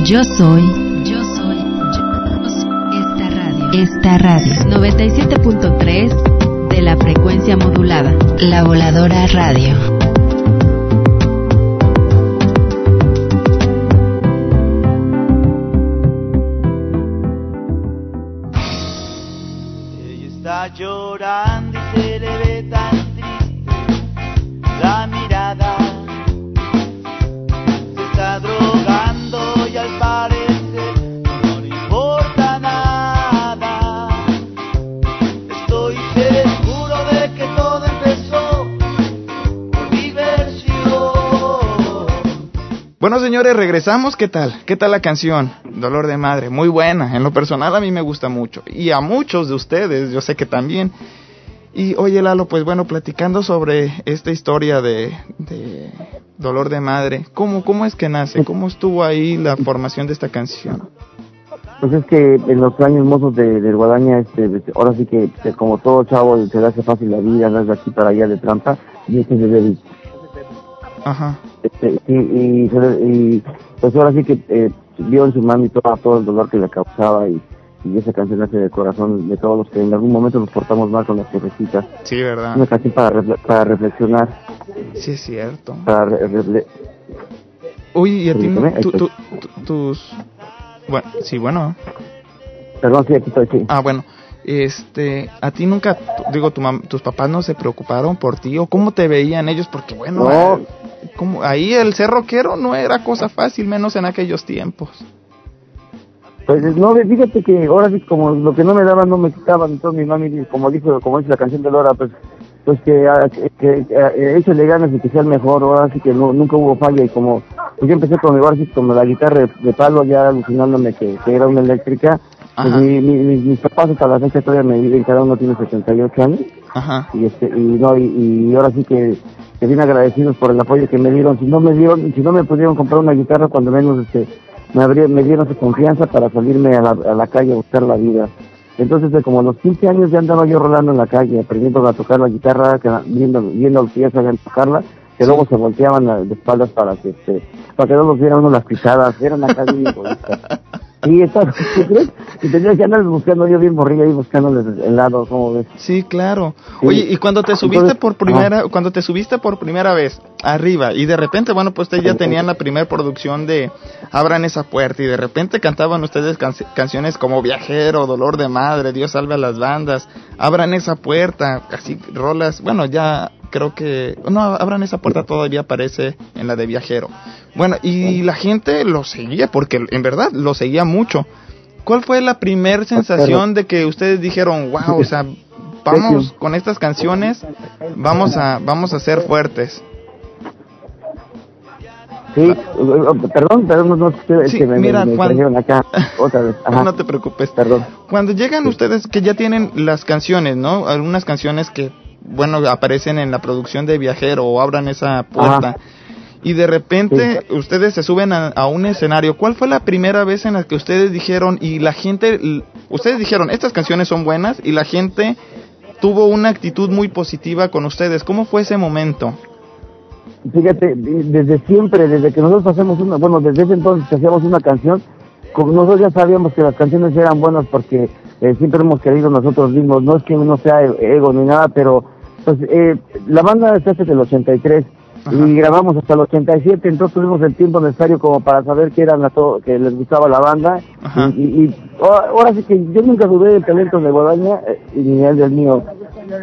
Yo soy. Yo soy. Yo soy esta radio. Esta radio. 97.3 de la frecuencia modulada. La voladora radio. Señores, regresamos. ¿Qué tal? ¿Qué tal la canción? Dolor de madre, muy buena. En lo personal a mí me gusta mucho. Y a muchos de ustedes, yo sé que también. Y oye, Lalo, pues bueno, platicando sobre esta historia de, de Dolor de Madre, ¿cómo, ¿cómo es que nace? ¿Cómo estuvo ahí la formación de esta canción? Pues es que en los años mozos de, del Guadaña, este, ahora sí que, que como todo chavo se le hace fácil la vida, andas de aquí para allá de trampa, y este es de David. Ajá. Este, y, y, y, pues ahora sí que eh, vio en su mami todo, todo el dolor que le causaba y, y esa canción nace del corazón de todos los que en algún momento nos portamos mal con las torrecitas. Sí, ¿verdad? Una canción para, refle- para reflexionar, Sí, es cierto. para re- Oye, ¿y a ti tú- tus... Bueno, sí, bueno. Perdón, sí, aquí estoy, sí. Ah, bueno. Este, a ti nunca, digo, tu mam- tus papás no se preocuparon por ti o cómo te veían ellos, porque bueno, No. como ahí el ser rockero no era cosa fácil, menos en aquellos tiempos. Pues no, fíjate que ahora sí como lo que no me daban no me quitaban, entonces mi mami, como dijo, como dice la canción de Lora, pues pues que, ah, que, que, eh, échale ganas y que sea el mejor, ahora sí que no, nunca hubo falla y como pues yo empecé con mi sí como la guitarra de, de palo ya alucinándome que, que era una eléctrica, pues mi, mi- mis, mis papás hasta la fecha todavía me viven, cada uno tiene 78 años. Ajá. y este y no y, y ahora sí que, que bien agradecidos por el apoyo que me dieron. Si no me dieron si no me pudieron comprar una guitarra cuando menos este me abrí- me dieron su confianza para salirme a la, a la calle a buscar la vida. Entonces de como a los 15 años ya andaba yo rolando en la calle aprendiendo a tocar la guitarra que- viendo viendo a que ya sabían tocarla que luego se volteaban a- de espaldas para que este para que no los uno las pisadas eran acá bien egoístas Sí, está, ¿tú crees? Y tenía que andar buscando yo bien morrilla ahí buscándoles helados, ¿cómo ves? Sí, claro. Sí. Oye, y cuando te subiste Entonces, por primera, cuando te subiste por primera vez arriba y de repente, bueno, pues ustedes ya tenían la primera producción de Abran esa puerta y de repente cantaban ustedes canci- canciones como Viajero, Dolor de Madre, Dios salve a las bandas, Abran esa puerta, casi rolas, bueno, ya creo que no, Abran esa puerta todavía aparece en la de Viajero. Bueno, y la gente lo seguía porque en verdad lo seguía mucho. ¿Cuál fue la primer sensación de que ustedes dijeron, wow, o sea, vamos con estas canciones, vamos a, vamos a ser fuertes? Sí, perdón, perdón, no, no, Sí, que me, mira, me, me cuando- trajeron acá otra vez. Ajá, No te preocupes. perdón. Cuando llegan ustedes que ya tienen las canciones, ¿no? Algunas canciones que, bueno, aparecen en la producción de Viajero o abran esa puerta. Ajá. Y de repente ustedes se suben a, a un escenario. ¿Cuál fue la primera vez en la que ustedes dijeron y la gente, ustedes dijeron, estas canciones son buenas y la gente tuvo una actitud muy positiva con ustedes? ¿Cómo fue ese momento? Fíjate, de- desde siempre, desde que nosotros hacemos una, bueno, desde ese entonces que hacíamos una canción, como nosotros ya sabíamos que las canciones eran buenas porque eh, siempre hemos querido nosotros mismos, no es que uno sea ego ni nada, pero pues eh, la banda está desde el 83 Ajá. y grabamos hasta el 87, entonces tuvimos el tiempo necesario como para saber que eran todo, que les gustaba la banda y, y, y ahora, ahora sí que yo nunca dudé del talento de Guadaña eh, ni el del mío.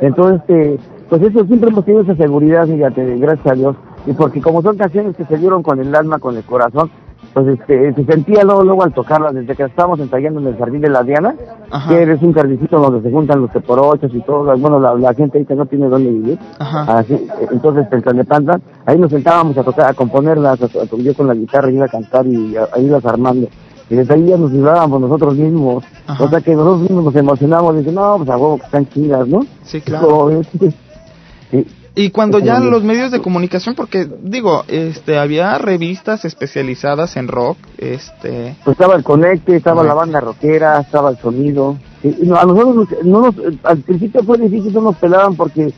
Entonces, este, pues eso siempre hemos tenido esa seguridad, fíjate, gracias a Dios. Y porque como son canciones que se dieron con el alma, con el corazón, pues este, se sentía luego, luego al tocarla, desde que estábamos ensayando en el jardín de la Diana, Ajá. que es un jardincito donde se juntan los teporochos y todo, bueno, la, la gente ahí que no tiene dónde vivir, Ajá. así, entonces en Tlalnepantla, ahí nos sentábamos a tocar, a componerlas, a, a- yo con la guitarra iba a cantar y a, a irlas armando. Y desde ahí ya nos vibrábamos nosotros mismos, Ajá. o sea que nosotros mismos nos emocionamos, dicen, no, pues a huevo que están chidas, ¿no? Sí, claro. Sí. Y cuando ya los medios de comunicación, porque digo, este, había revistas especializadas en rock, este, Pues estaba el conecte, estaba la banda rockera, estaba el sonido. Y, a nosotros nos- no nos, al principio fue difícil, no nos pelaban porque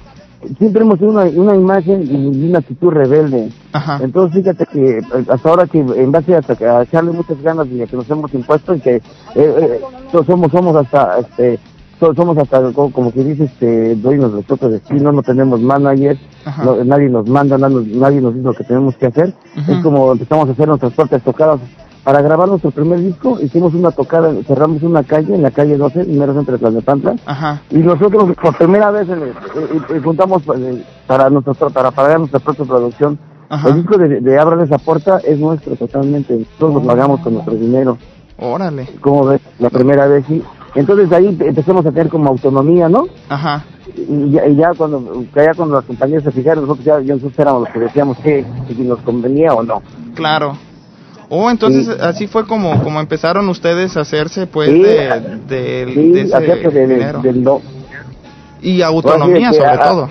siempre hemos tenido una, una imagen y una actitud rebelde. ajá, Entonces fíjate que eh, hasta ahora que en base a, a echarle muchas ganas y a que nos hemos impuesto y que eh, eh, so- somos somos hasta este somos hasta como, que dice este dueños de nuestro destino no tenemos manager Ajá. no- nadie nos manda nadie, nos dice lo que tenemos que hacer. Ujú. es como empezamos a hacer nuestras propias tocadas. Para grabar nuestro primer disco hicimos una tocada cerramos una calle en la calle 12 primero entre las de Pantla ajá, y nosotros por primera vez eh, eh, eh, juntamos eh, para nuestro, para pagar nuestra propia producción. Ajá. el disco de, de Abran esa puerta es nuestro totalmente. Nosotros lo pagamos con nuestro dinero. Órale, como ves la primera vez sí entonces ahí empezamos a tener como autonomía no ajá, y ya, y ya cuando ya cuando las compañías se fijaron nosotros ya, ya nosotros éramos los que decíamos que si nos convenía o no claro. Oh, entonces Sí. así fue como, como empezaron ustedes a hacerse pues Sí, de, de, sí de ese dinero. del no Y autonomía sobre todo.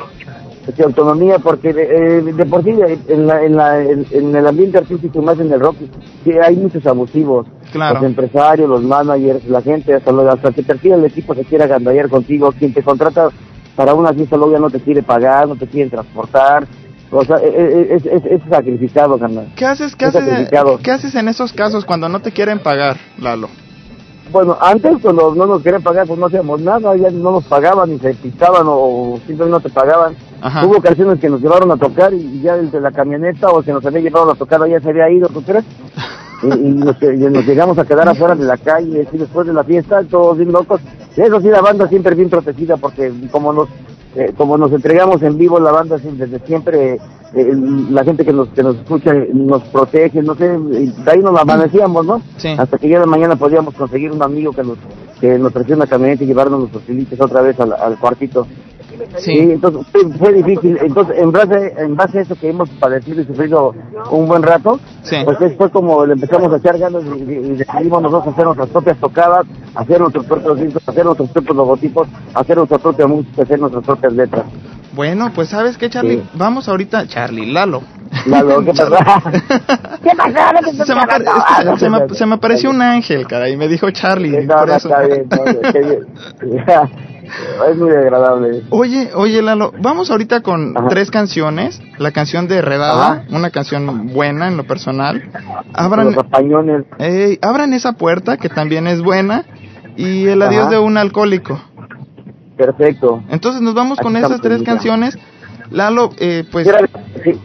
De autonomía porque de, eh, de por sí eh, en, la, en, la, en, en el ambiente artístico y más en el rock sí hay muchos abusivos Claro. los empresarios los managers la gente hasta, lo- hasta que te pide el equipo se quiere agandallar contigo quien te contrata para una fiesta luego ya no te quiere pagar no te quieren transportar o sea eh, eh, es, es, es sacrificado carnal ¿Qué haces, qué es haces, qué haces en esos casos cuando no te quieren pagar, Lalo? Bueno, antes cuando no nos querían pagar, pues no hacíamos nada, ya no nos pagaban, ni se pistaban o simplemente no te pagaban. Ajá. Hubo ocasiones que nos llevaron a tocar y ya el de la camioneta o que nos había llevado a tocar ya se había ido, ¿tú crees? Y, y nos, que- y nos llegamos a quedar afuera de la calle, así después de la fiesta, todos bien locos. Y eso sí, la banda siempre bien protegida porque como nos eh, como nos entregamos en vivo, la banda desde siempre, eh, la gente que nos, que nos escucha eh, nos protege, no sé, de ahí nos amanecíamos, ¿no? Sí. Hasta que ya de mañana podíamos conseguir un amigo que nos que nos prestó una camioneta y llevarnos nuestros filites otra vez al, al cuartito. Sí. Entonces fue, fue difícil. Entonces, en base, en base a eso que hemos padecido y sufrido un buen rato, Sí. pues es- fue como le empezamos a echar ganas y, y- decidimos nosotros hacer nuestras propias tocadas, hacer nuestros propios discos, hacer nuestros propios logotipos, hacer nuestra propia música, hacer nuestras propias letras. Bueno, pues sabes qué, Charlie, Sí. vamos ahorita, Charlie, Lalo. Lalo, ¿qué pasó? ¿Qué pasó? se, me apare- es que se, me, se me apareció un ángel, cara, y me dijo Charlie. No, por no, eso. está bien, no, qué bien. es muy agradable. Oye, oye, Lalo, vamos ahorita con Ajá. tres canciones. La canción de Redada, Ajá. una canción buena en lo personal. Los Abran, españoles. ey, abran esa puerta, que también es buena. Y el adiós Ajá. de un alcohólico. Perfecto. Entonces nos vamos con esas tres canciones. Lalo, eh, pues sí,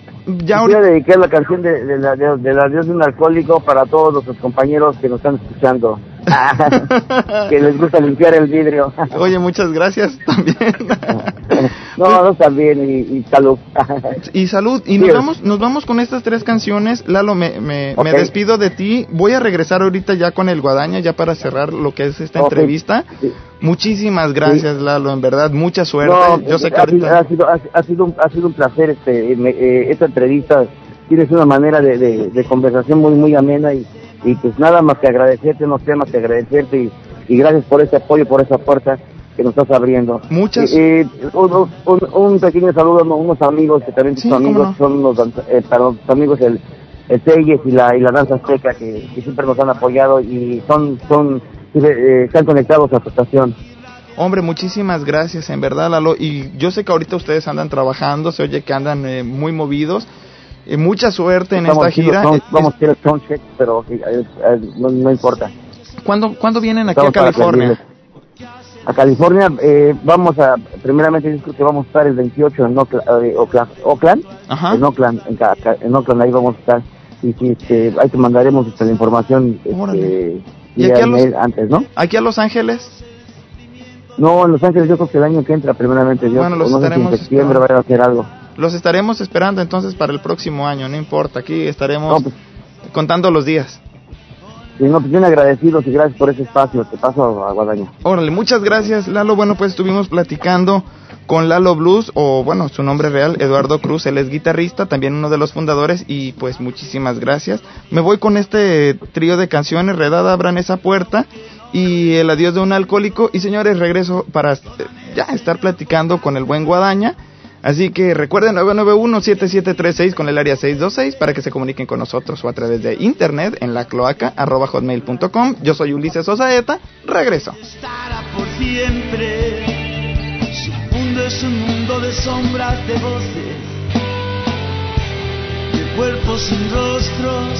ya ahorita... dedicar la canción de, de de, del adiós de un alcohólico para todos nuestros compañeros que nos están escuchando. que les gusta limpiar el vidrio. Oye, muchas gracias también. no, no bien y, y salud. Y salud. Y Sí, nos vamos, nos vamos con estas tres canciones. Lalo, me, me, me despido de ti. Voy a regresar ahorita ya con el Guadaña, ya para cerrar lo que es esta entrevista. Sí. Muchísimas gracias, Lalo. En verdad, mucha suerte. No, Yo sé que ha, sido- ahorita... ha sido, ha, ha sido un, ha sido un placer este, me- eh, esta entrevista. Tienes una manera de, de, de conversación muy, muy amena y, y pues nada más que agradecerte, no sé más que agradecerte y, y gracias por ese apoyo, por esa puerta que nos estás abriendo. Muchas- Eh, un, un- un pequeño saludo a unos amigos que también Sí, son amigos, no. son los, eh, para los amigos el, el Telles y la, y la danza azteca que, que siempre nos han apoyado y son, son, eh, están conectados a tu estación. Hombre, muchísimas gracias, en verdad, Lalo. Y yo sé que ahorita ustedes andan trabajando, se oye que andan eh, muy movidos. Eh, mucha suerte en Estamos esta gira. sound- Eh, vamos a hacer el sound check, pero eh, eh, no, no importa. ¿Cuándo, ¿Cuándo vienen aquí Estamos a California? A California eh, vamos a, primeramente yo creo que vamos a estar el 28 en Oakland, eh, Oakland, Oakland, Ajá. en Oakland, en, en Oakland ahí vamos a estar. Y este, ahí te mandaremos este, la información este, ¿Y aquí a los- antes, ¿no? Aquí a Los Ángeles. No, en Los Ángeles yo creo que el año que entra, primeramente Dios, Bueno, los no sé si en septiembre vayan a hacer algo. Los estaremos esperando entonces para el próximo año, no importa. Aquí estaremos No, pues, contando los días. Y no, pues bien agradecidos y gracias por ese espacio. Te paso a Guadaña. Órale, muchas gracias, Lalo. Bueno, pues estuvimos platicando con Lalo Blues, o bueno, su nombre real, Eduardo Cruz, él es guitarrista, también uno de los fundadores, y pues muchísimas gracias. Me voy con este trío de canciones, Redada, abran esa puerta, y El adiós de un alcohólico, y señores, regreso para eh, ya estar platicando con el buen Guadaña. Así que recuerden 991-7736 con el área 626 para que se comuniquen con nosotros o a través de internet en la cloaca arroba hotmail.com. Yo soy Ulises Osaeta, regreso. Su mundo es un mundo de sombras, de voces, de cuerpos sin rostros,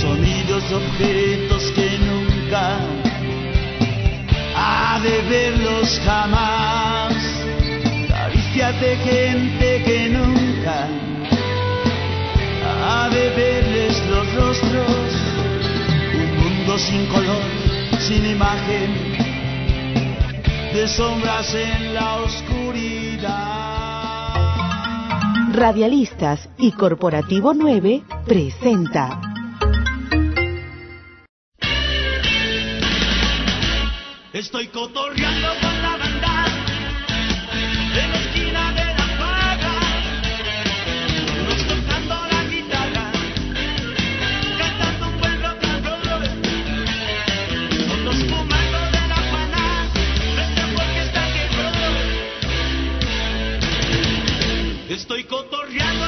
sonidos, objetos que nunca ha de verlos jamás. Caricias de gente que nunca ha de verles los rostros. Un mundo sin color, sin imagen, de sombras en la oscuridad. Radialistas y Corporativo 9 presenta Estoy cotorreando Estoy cotorreando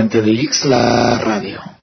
Puente de Ix, la radio.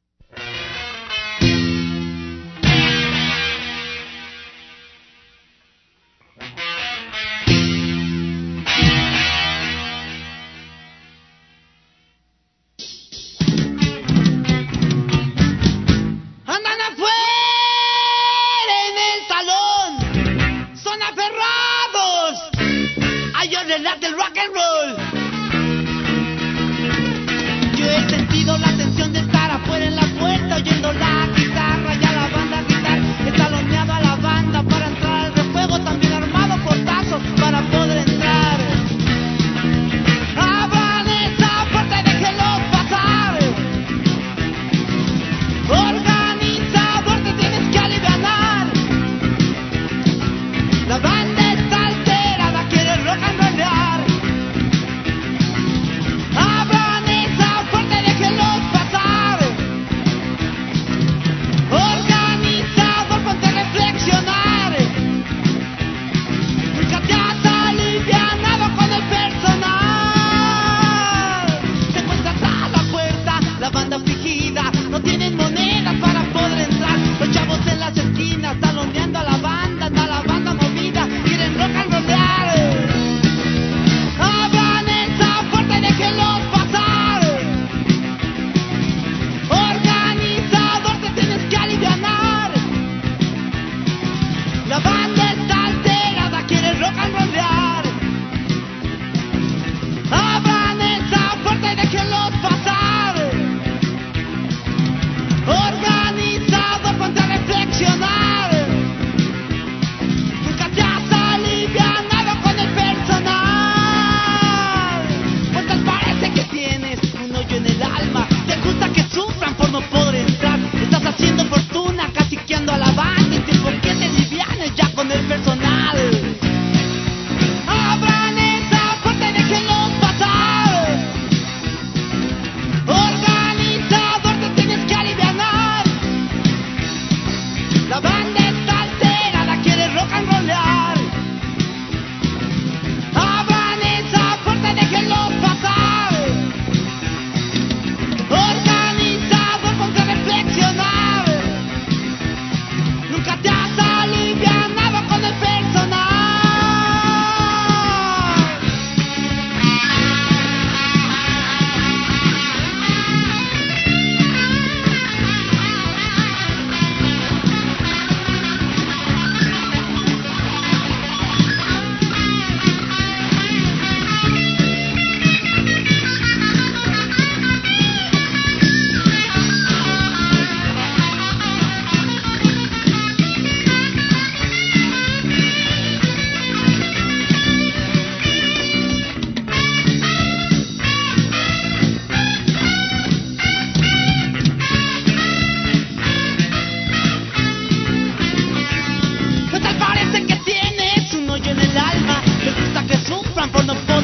from the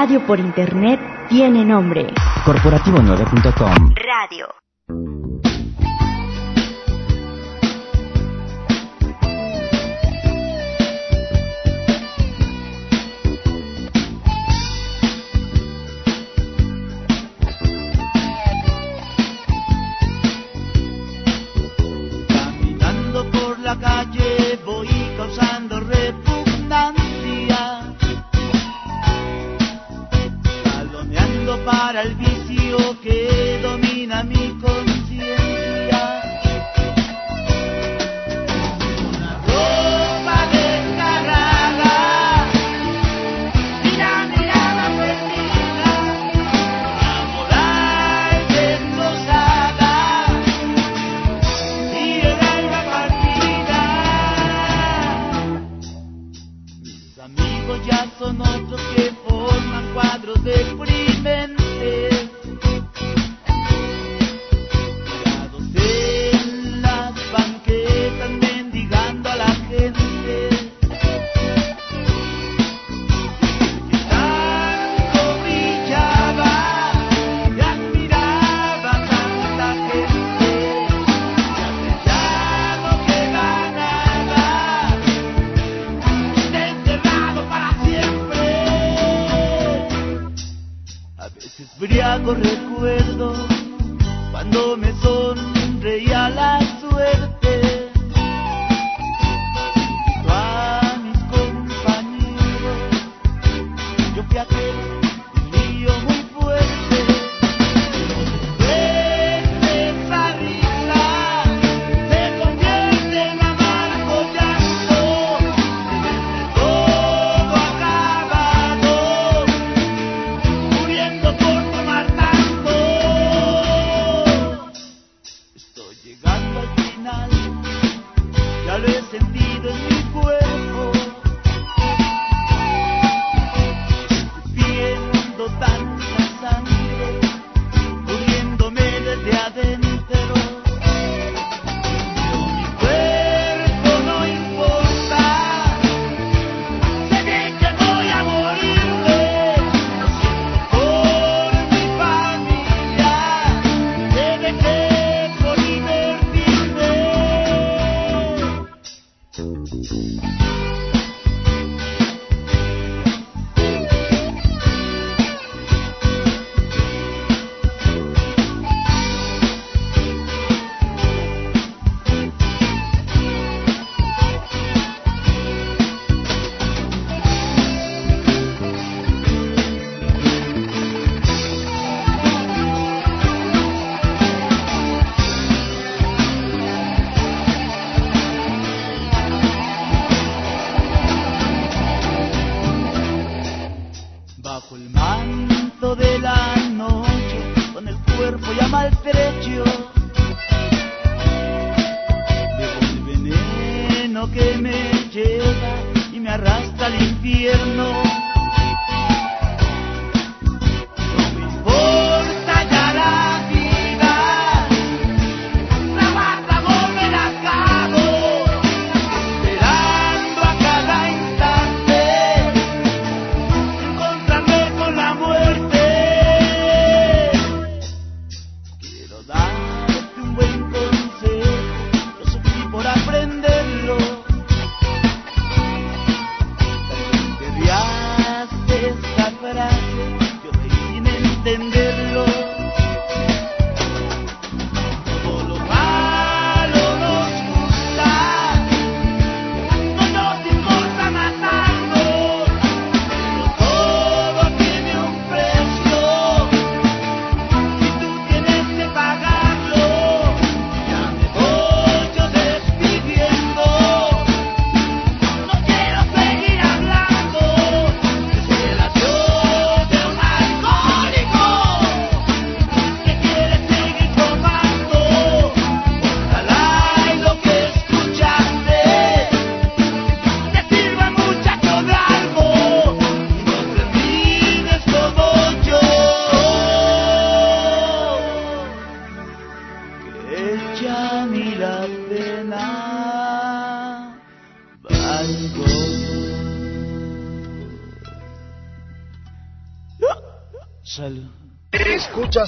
radio por internet tiene nombre. Corporativo9.com Radio.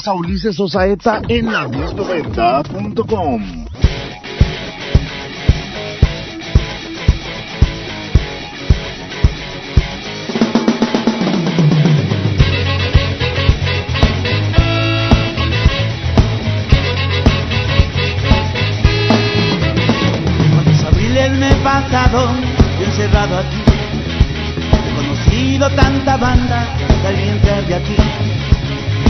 Escuchas a Ulises Osaeta en la 1090.com. ¿Cuántos abriles me he pasado y encerrado aquí? He conocido tanta banda saliente de aquí.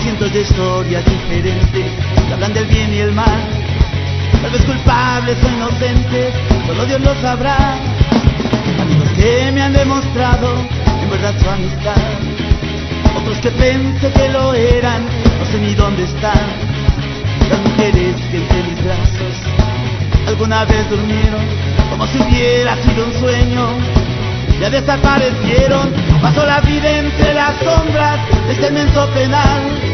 Cientos de historias diferentes que hablan del bien y el mal. Tal vez culpables o inocentes, solo Dios lo sabrá. Amigos que me han demostrado en verdad su amistad. Otros que pensé que lo eran, no sé ni dónde están. Las mujeres que entre mis brazos alguna vez durmieron como si hubiera sido un sueño. Ya desaparecieron, pasó la vida entre las sombras de este inmenso penal.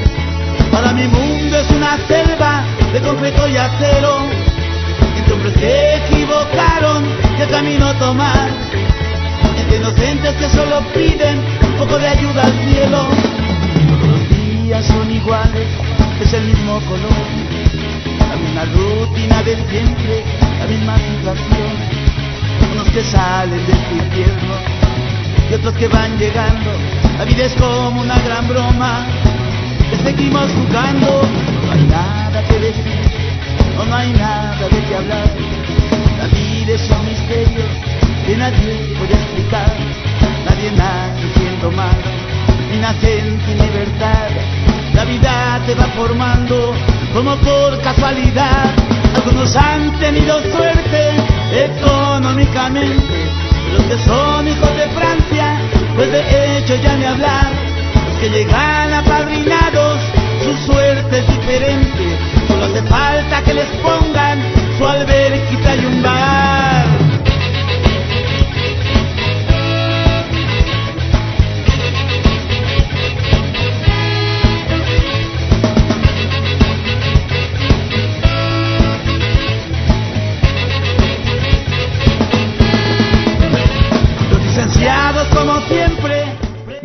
Para mi mundo es una selva de concreto y acero. Entre hombres que equivocaron, qué camino tomar. Entre inocentes que solo piden un poco de ayuda al cielo. Todos los días son iguales, es el mismo color la misma rutina de siempre, la misma situación. Unos que salen de este infierno y otros que van llegando. La vida es como una gran broma que seguimos jugando. No hay nada que decir, no, no hay nada de qué hablar. La vida es un misterio que nadie puede explicar. Nadie nace siendo malo, ni nacen sin libertad. La vida te va formando como por casualidad. Algunos han tenido suerte económicamente, los que son hijos de Francia, pues de hecho ya ni hablar. Que llegan apadrinados, su suerte es diferente. Solo hace falta que les pongan su alberquita y un bar.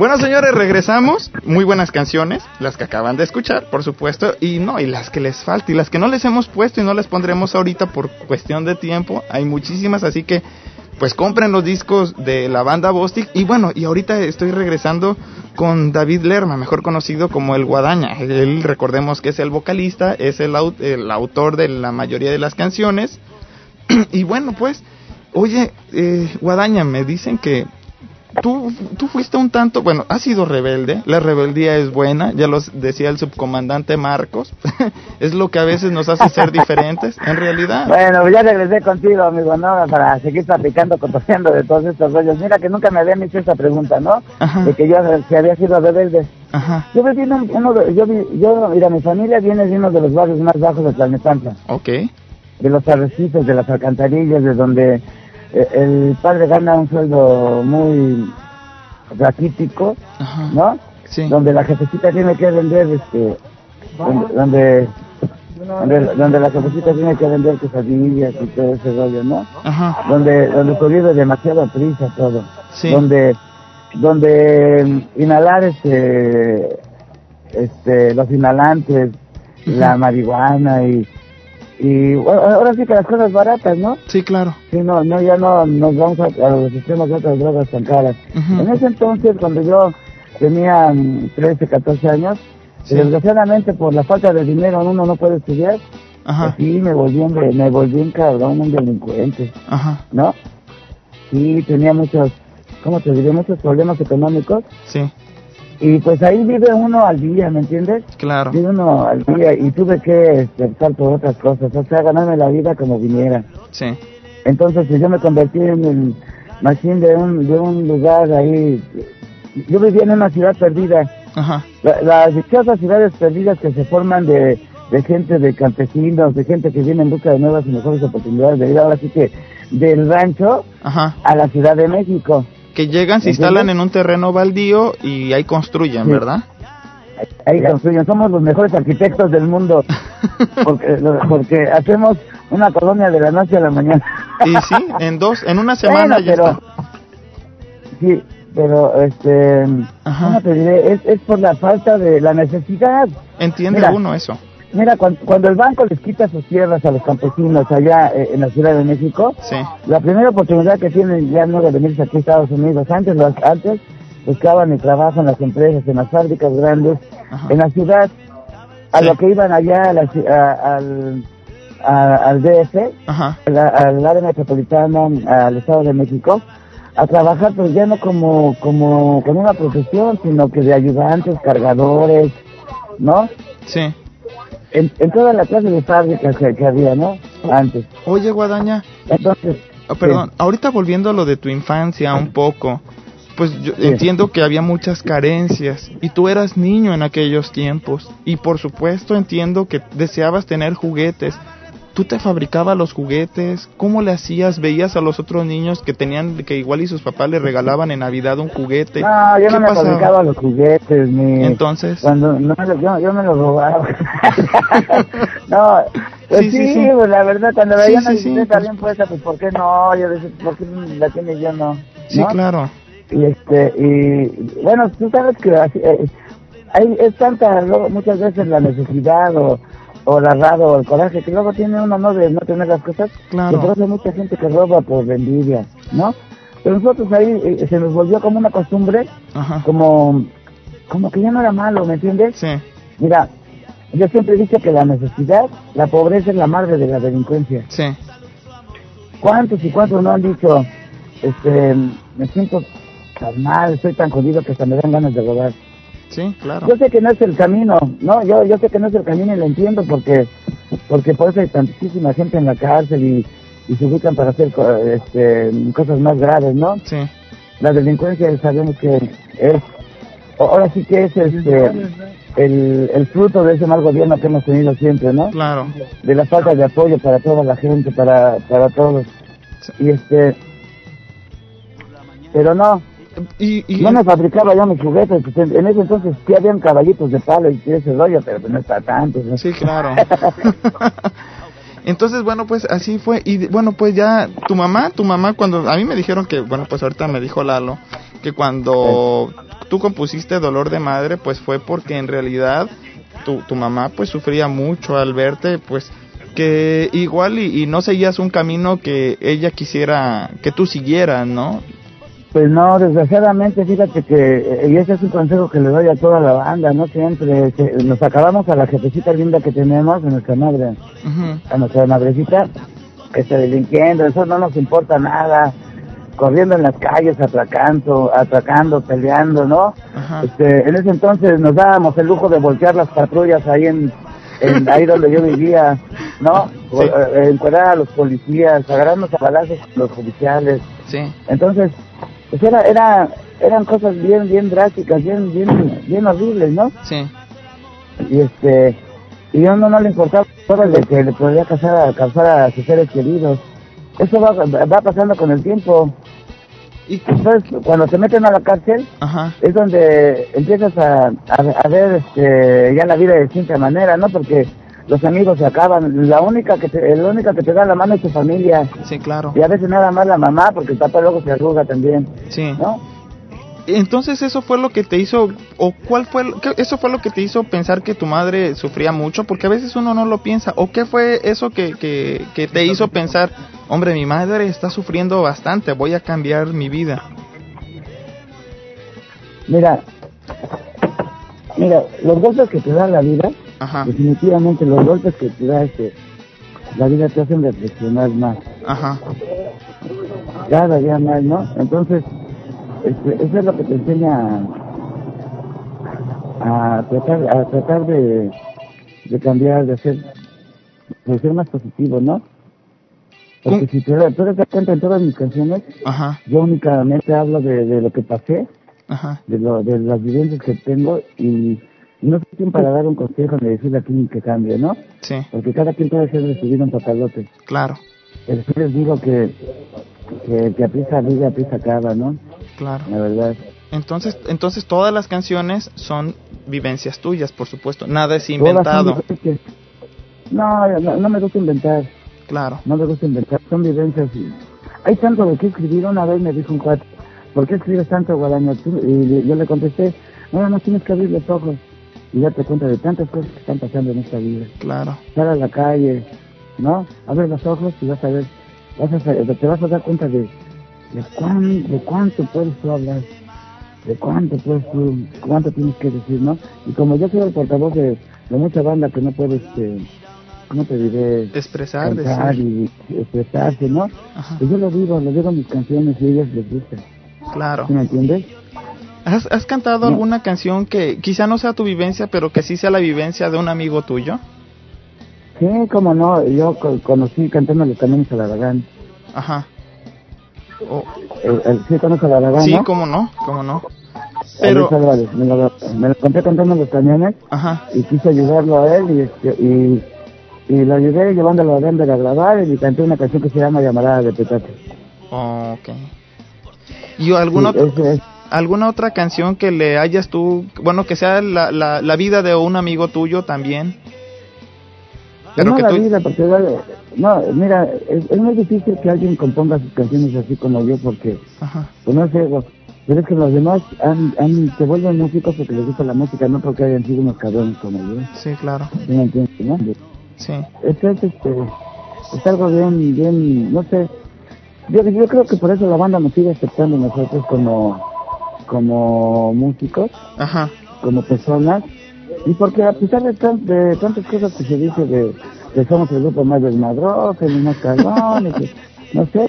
Bueno, señores, regresamos. Muy buenas canciones, las que acaban de escuchar, por supuesto, y no, y las que les falta, y las que no les hemos puesto y no les pondremos ahorita por cuestión de tiempo. Hay muchísimas, así que pues compren los discos de la banda Bostic. Y bueno, y ahorita estoy regresando con David Lerma, mejor conocido como el Guadaña. Él, recordemos que es el vocalista, es el, au- el autor de la mayoría de las canciones. y bueno, pues, oye, eh, Guadaña, me dicen que tú, tú fuiste un tanto, bueno, has sido rebelde, la rebeldía es buena, ya lo decía el subcomandante Marcos, es lo que a veces nos hace ser diferentes, en realidad. Bueno, ya regresé contigo, amigo, ¿no? Para seguir platicando, cotorreando de todos estos rollos. Mira que nunca me habían hecho esta pregunta, ¿no? Ajá. De que yo si había sido rebelde. Ajá, Yo viví en un- uno de, yo, vi- yo, mira, mi familia viene de uno de los barrios más bajos de Tlalnepantla, ok, de los arrecifes, de las alcantarillas, de donde eh, el padre gana un sueldo muy raquítico, ajá, ¿no? sí, Donde la jefecita tiene que vender, este, donde, donde, donde, donde la jefecita tiene que vender quesadillas y todo ese rollo, ¿no? ajá, donde donde se vive demasiado prisa todo Sí. donde donde inhalar este este los inhalantes la marihuana y y bueno, ahora sí que las cosas baratas no sí, claro, sí no no ya no nos vamos a, a los sistemas de otras drogas tan caras en ese entonces cuando yo tenía mm, 13 14 años Sí. desgraciadamente por la falta de dinero uno no puede estudiar ajá, así me volví un, me volví un cabrón un delincuente ajá, ¿no? Sí, tenía muchos, ¿cómo te diré? Muchos problemas económicos. sí, Y pues ahí vive uno al día, ¿me entiendes? claro, Vive uno al día y tuve que este, optar por otras cosas, o sea, ganarme la vida como viniera. sí, Entonces pues, yo me convertí en el machín de un, de un lugar ahí. Yo vivía en una ciudad perdida. ajá, La- las dichosas ciudades perdidas que se forman de, de gente, de campesinos, de gente que viene en busca de nuevas y mejores oportunidades de vida. Ahora sí que del rancho ajá, a la Ciudad de México. Que llegan, se instalan en un terreno baldío y ahí construyen, Sí. ¿verdad? Ahí construyen, somos los mejores arquitectos del mundo, porque, porque hacemos una colonia de la noche a la mañana. Y sí, en dos, en una semana Bueno, ya pero, está. sí, pero este, ¿cómo te diré? Es, es por la falta de la necesidad. Entiende Mira, uno eso. Mira, cuando, cuando el banco les quita sus tierras a los campesinos allá eh, en la Ciudad de México, Sí. la primera oportunidad que tienen ya no de venirse aquí a Estados Unidos, antes, los, antes buscaban el trabajo en las empresas, en las fábricas grandes, en la ciudad, a Sí. lo que iban allá a la a- al, a- al DF, Ajá. la- al área metropolitana, al Estado de México, a trabajar pues ya no como, como con una profesión, sino que de ayudantes, cargadores, ¿no? Sí. En, en toda la clase de fábricas que, que había, ¿no? Antes. Oye, Guadaña, Entonces, Oh, perdón, ahorita volviendo a lo de tu infancia un poco, pues yo Sí. entiendo que había muchas carencias y tú eras niño en aquellos tiempos y por supuesto entiendo que deseabas tener juguetes. ¿Tú te fabricabas los juguetes? ¿Cómo le hacías? ¿Veías a los otros niños que tenían, que igual y sus papás le regalaban en Navidad un juguete? No, yo ¿Qué no me pasaba? fabricaba los juguetes, ni... Entonces, Cuando, no, me lo- yo, yo me los robaba. no, pues Sí, sí, pues la verdad, cuando veía una bicicleta bien puesta, pues ¿por qué no? Yo decía, ¿por qué la tiene yo no? sí, ¿No? claro. Y este, y bueno, tú sabes que así, eh, hay, es tanta, muchas veces la necesidad o, o la rabia o el coraje que luego tiene uno no de no tener las cosas, Claro. que hay mucha gente que roba por envidia, ¿no? Pero nosotros ahí eh, se nos volvió como una costumbre, Ajá. como, como que ya no era malo, ¿me entiendes? Sí, Mira, yo siempre he dicho que la necesidad, la pobreza es la madre de la delincuencia. sí, ¿Cuántos y cuántos no han dicho, este, me siento tan mal, estoy tan jodido que hasta me dan ganas de robar? Sí, claro. Yo sé que no es el camino, ¿no? Yo, yo sé que no es el camino y lo entiendo porque, porque por eso hay tantísima gente en la cárcel y, y se ubican para hacer este, cosas más graves, ¿no? Sí, La delincuencia sabemos que es, ahora sí que es este, el, el fruto de ese mal gobierno que hemos tenido siempre, ¿no? claro. De la falta de apoyo para toda la gente, para, para todos. Y este, pero no, Y, y no me fabricaba yo mis juguetes, pues, en, ese entonces sí habían caballitos de palo y ese rollo, pero pues no está tanto. ¿no? Sí, claro. Entonces, bueno, pues así fue. Y bueno, pues ya tu mamá, tu mamá, cuando a mí me dijeron que, bueno, pues ahorita me dijo Lalo, que cuando tú compusiste Dolor de Madre, pues fue porque en realidad tu, tu mamá pues sufría mucho al verte, pues que igual y, y no seguías un camino que ella quisiera que tú siguieras, ¿no? Pues no, desgraciadamente, fíjate que, eh, y ese es un consejo que le doy a toda la banda, ¿no? Siempre que nos acabamos a la jefecita linda que tenemos, a nuestra madre, a nuestra madrecita, que está delinquiendo, eso no nos importa nada, corriendo en las calles, atracando, atracando, peleando, ¿no? Este, en ese entonces nos dábamos el lujo de voltear las patrullas ahí en, en- ahí donde yo vivía, ¿no? Sí. Eh, Encuadrar a los policías, agarrarnos a balazos con los oficiales. Sí, Entonces, pues era, era, eran cosas bien, bien drásticas, bien, bien, bien horribles, ¿no? sí, Y este, y a uno no le importaba todo lo que le podía causar a, causar a sus seres queridos. Eso va, va pasando con el tiempo. y, Entonces, cuando te meten a la cárcel, ajá, es donde empiezas a, a, a ver este, ya la vida de distinta manera, ¿no? Porque los amigos se acaban. La única que te, la única que te da la mano es tu familia. sí, claro, Y a veces nada más la mamá, porque el papá luego se arruga también, sí. ¿no? Entonces eso fue lo que te hizo, o cuál fue, lo- eso fue lo que te hizo pensar que tu madre sufría mucho, porque a veces uno no lo piensa, o qué fue eso que, que, que te hizo pensar, hombre, mi madre está sufriendo bastante, voy a cambiar mi vida. Mira, mira, los golpes que te da la vida, Ajá, definitivamente los golpes que te da este, la vida te hacen reflexionar más, ajá, cada día más, ¿no? Entonces, este, eso es lo que te enseña a, a tratar, a tratar de, de cambiar, de ser, de ser más positivo, ¿no? Porque si te, tú te das cuenta en todas mis canciones, ajá, yo únicamente hablo de, de lo que pasé, ajá, de, lo, de las vivencias que tengo y no soy quien para dar un consejo ni decirle a quien que cambie, ¿no? sí, Porque cada quien puede ser vida un papalote. claro, Pero les digo que, que, que vive, aprieta acaba, ¿no? claro. La verdad. Entonces, entonces todas las canciones son vivencias tuyas, por supuesto, nada es inventado. No, no, no me gusta inventar, claro, no me gusta inventar, son vivencias. Hay tanto de qué escribir, una vez me dijo un cuate, ¿por qué escribes tanto, Guadaña? Y yo le contesté, no, no tienes que abrir los ojos y darte cuenta de tantas cosas que están pasando en esta vida. Claro. Sal a la calle, ¿no? Abre los ojos y vas a ver, vas a, te vas a dar cuenta de, de, cuán, de cuánto puedes tú hablar, de cuánto puedes tú, cuánto tienes que decir, ¿no? Y como yo soy el portavoz de, de mucha banda que no puede, este, ¿cómo te diré? Expresar, Cantar decir. y expresarse, ¿no? Ajá. Pues yo lo digo, lo digo en mis canciones y a ellos les gusta. Claro. ¿Sí me entiendes? ¿Has, has cantado No. alguna canción que quizá no sea tu vivencia, pero que sí sea la vivencia de un amigo tuyo? Sí, como no, yo co- conocí cantando los caminos a la Aragán. Ajá. O- El, el, sí, conoces a la Aragán, sí, ¿no? cómo no, cómo no. Pero... Pero, me lo, me lo encontré cantando los camiones ajá, y quise ayudarlo a él y, este, y, y lo ayudé llevándolo a Denver a grabar y canté una canción que se llama Llamarada de Petate. ok. ¿Y alguna, Sí, ese es- alguna otra canción que le hayas tú, bueno, que sea la, la, la vida de un amigo tuyo también? Pero no que la tú, vida, porque no, mira, es, es muy difícil que alguien componga sus canciones así como yo porque, ajá, pues no sé, pero es que los demás han, han, se vuelven músicos porque les gusta la música, no porque hayan sido unos cabrones como yo. sí, claro, ¿Sí me entiendes, no? sí, Esto es, este, es algo bien, bien, no sé. Yo, yo creo que por eso la banda nos sigue aceptando nosotros como, como músicos, ajá, como personas, y porque a pesar de, tan- de tantas cosas que se dice de que somos el grupo más desmadroso, el más cabrón, y que, no sé,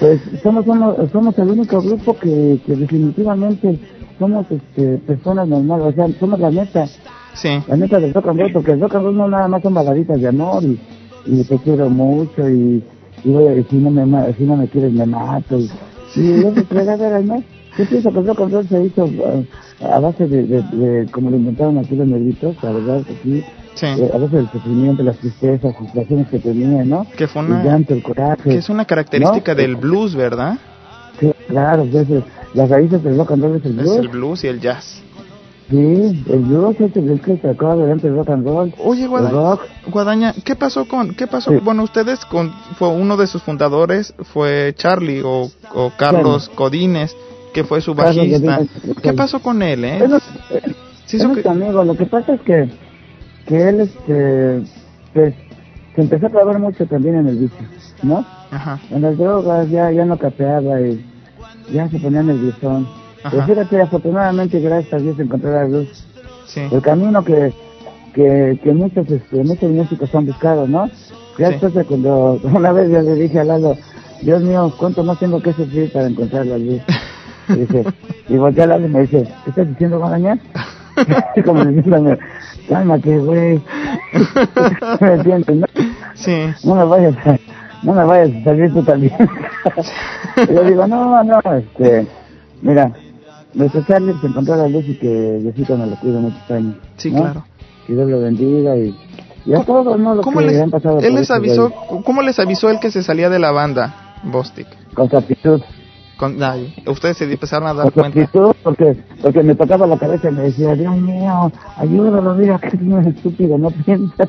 pues somos uno, somos el único grupo que, que definitivamente somos este, personas normales, o sea, somos la neta, sí, la neta del rock and roll, porque el rock and roll no nada más son baladitas de amor y, y te quiero mucho y, y, y si no me si no me quieres me mato y, y esas fregaderas, ¿no? Yo pienso que el rock and roll se hizo eh, a base de, de, de- como lo inventaron aquí los negritos, la verdad que sí, eh, a base del sufrimiento, las tristezas, las situaciones que tenían, ¿no? que fue El una, llanto, el coraje. que es una característica ¿no? del blues, ¿verdad? Sí, claro, entonces, las raíces del rock and roll es el Es blues. el blues y el jazz. Sí, el blues es el que sacó adelante el rock and roll. Oye, El Guada- rock. Guadaña, ¿qué pasó con, qué pasó? Sí. Bueno, ustedes con, fue uno de sus fundadores fue Charlie o, o Carlos Codines, que fue su bajista. ¿Qué sí. pasó con él, eh? Bueno, Sí, que- amigo. Lo que pasa es que, que él, este, pues, se empezó a clavar mucho también en el vicio, ¿no? Ajá, En las drogas ya, ya no capeaba y ya se ponía nerviosón. Pero ajá, fíjate, afortunadamente, gracias a Dios, encontró la luz. sí, El camino que, que, que muchos, este, muchos músicos han buscado, ¿no? Ya Sí. después de cuando una vez yo le dije a Lalo, Dios mío, ¿cuánto más tengo que sufrir para encontrar la luz? Y, dice, y volteé a Lalo y me dice, ¿qué estás diciendo, Guadaña? Como diciéndome, cálmate, güey. ¿Me entiendes, no? sí, No me vayas a, no me vayas a salir tú también. y yo digo, no, no, este, mira, nuestro Charlie se encontró la luz y que Diosito me lo cuida muchos años. sí, ¿no? claro. Que Dios lo bendiga y, y a todos, ¿no? Los ¿Cómo que les, han pasado él les avisó, cómo les avisó él que se salía de la banda, Bostic? Con su actitud. Con, ustedes se empezaron a dar su cuenta. actitud, porque, porque me tocaba la cabeza y me decía, Dios mío, ayúdalo, mira que no es estúpido, no piensa.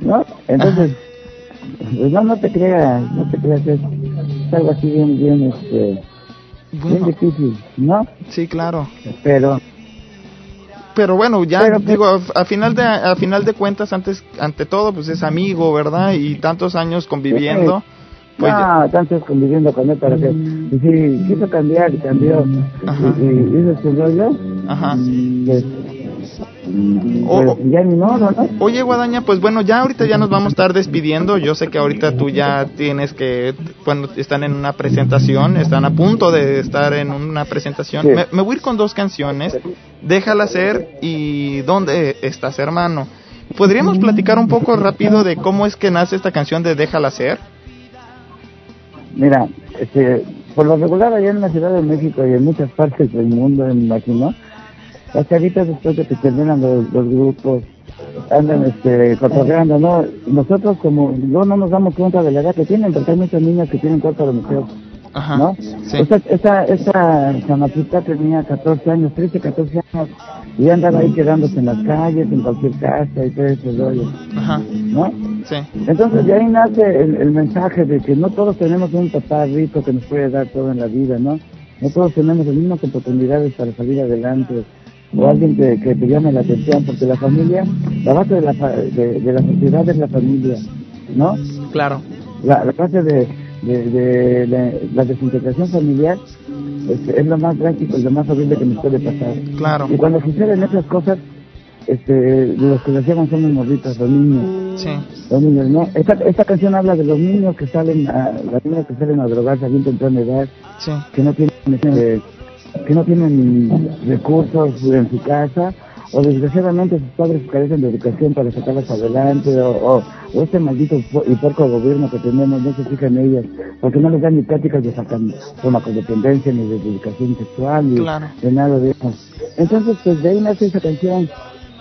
¿No? Entonces, pues no, no te creas, no te creas, es, algo así bien, bien, este, bien difícil, ¿no? sí, claro. Pero, Pero bueno, ya Pero, digo, a, a final de a final de cuentas, antes ante todo, pues es amigo, ¿verdad? Y tantos años conviviendo. Pues, no, tantos conviviendo con él para que, si quiso cambiar y cambió, Ajá. y, y hizo su rollo, Ajá. pues, O- pues ya ni ¿no? Oye, Guadaña, pues bueno, ya ahorita ya nos vamos a estar despidiendo. Yo sé que ahorita tú ya tienes que, bueno, están en una presentación, están a punto de estar en una presentación. Sí. Me, me voy a ir con dos canciones, Déjala ser y ¿Dónde estás, hermano? ¿Podríamos platicar un poco rápido de cómo es que nace esta canción de Déjala ser? Mira, este, por lo regular allá en la Ciudad de México y en muchas partes del mundo, me imagino, las chavitas después de que terminan los, los grupos andan este, cotorreando, ¿no? Nosotros como no, no nos damos cuenta de la edad que tienen, porque hay muchas niñas que tienen cuerpo de mujer, Ajá. ¿no? Sí. Esta, esta, esta chamaquita tenía 14 años, 13, 14 años, y andaba ahí quedándose en las calles, en cualquier casa y todo ese rollo. Ajá. ¿no? Sí. Entonces de ahí nace el, el mensaje de que no todos tenemos un papá rico que nos puede dar todo en la vida, ¿no? No todos tenemos las mismas oportunidades para salir adelante o alguien que, que te llame la atención, porque la familia, la base de la, de, de la sociedad es la familia, ¿no? Claro. La, la base de, de, de la, la desintegración familiar es, es lo más trágico y lo más horrible que nos puede pasar. Claro. Y cuando suceden esas cosas, este, los que llevan son los morritos, los niños. Sí. Los niños, ¿no? Esta, esta canción habla de los niños que salen a, las niñas que salen a drogarse a bien temprana edad, Sí. que no tienen, eh, que no tienen recursos en su casa, o desgraciadamente sus padres carecen de educación para sacarlas adelante, o, o, o este maldito y porco gobierno que tenemos no se fija en ellas, porque no les dan ni prácticas de sacar farmacodependencia, ni de educación sexual, ni Claro. de nada de eso. Entonces, pues de ahí nace esa canción,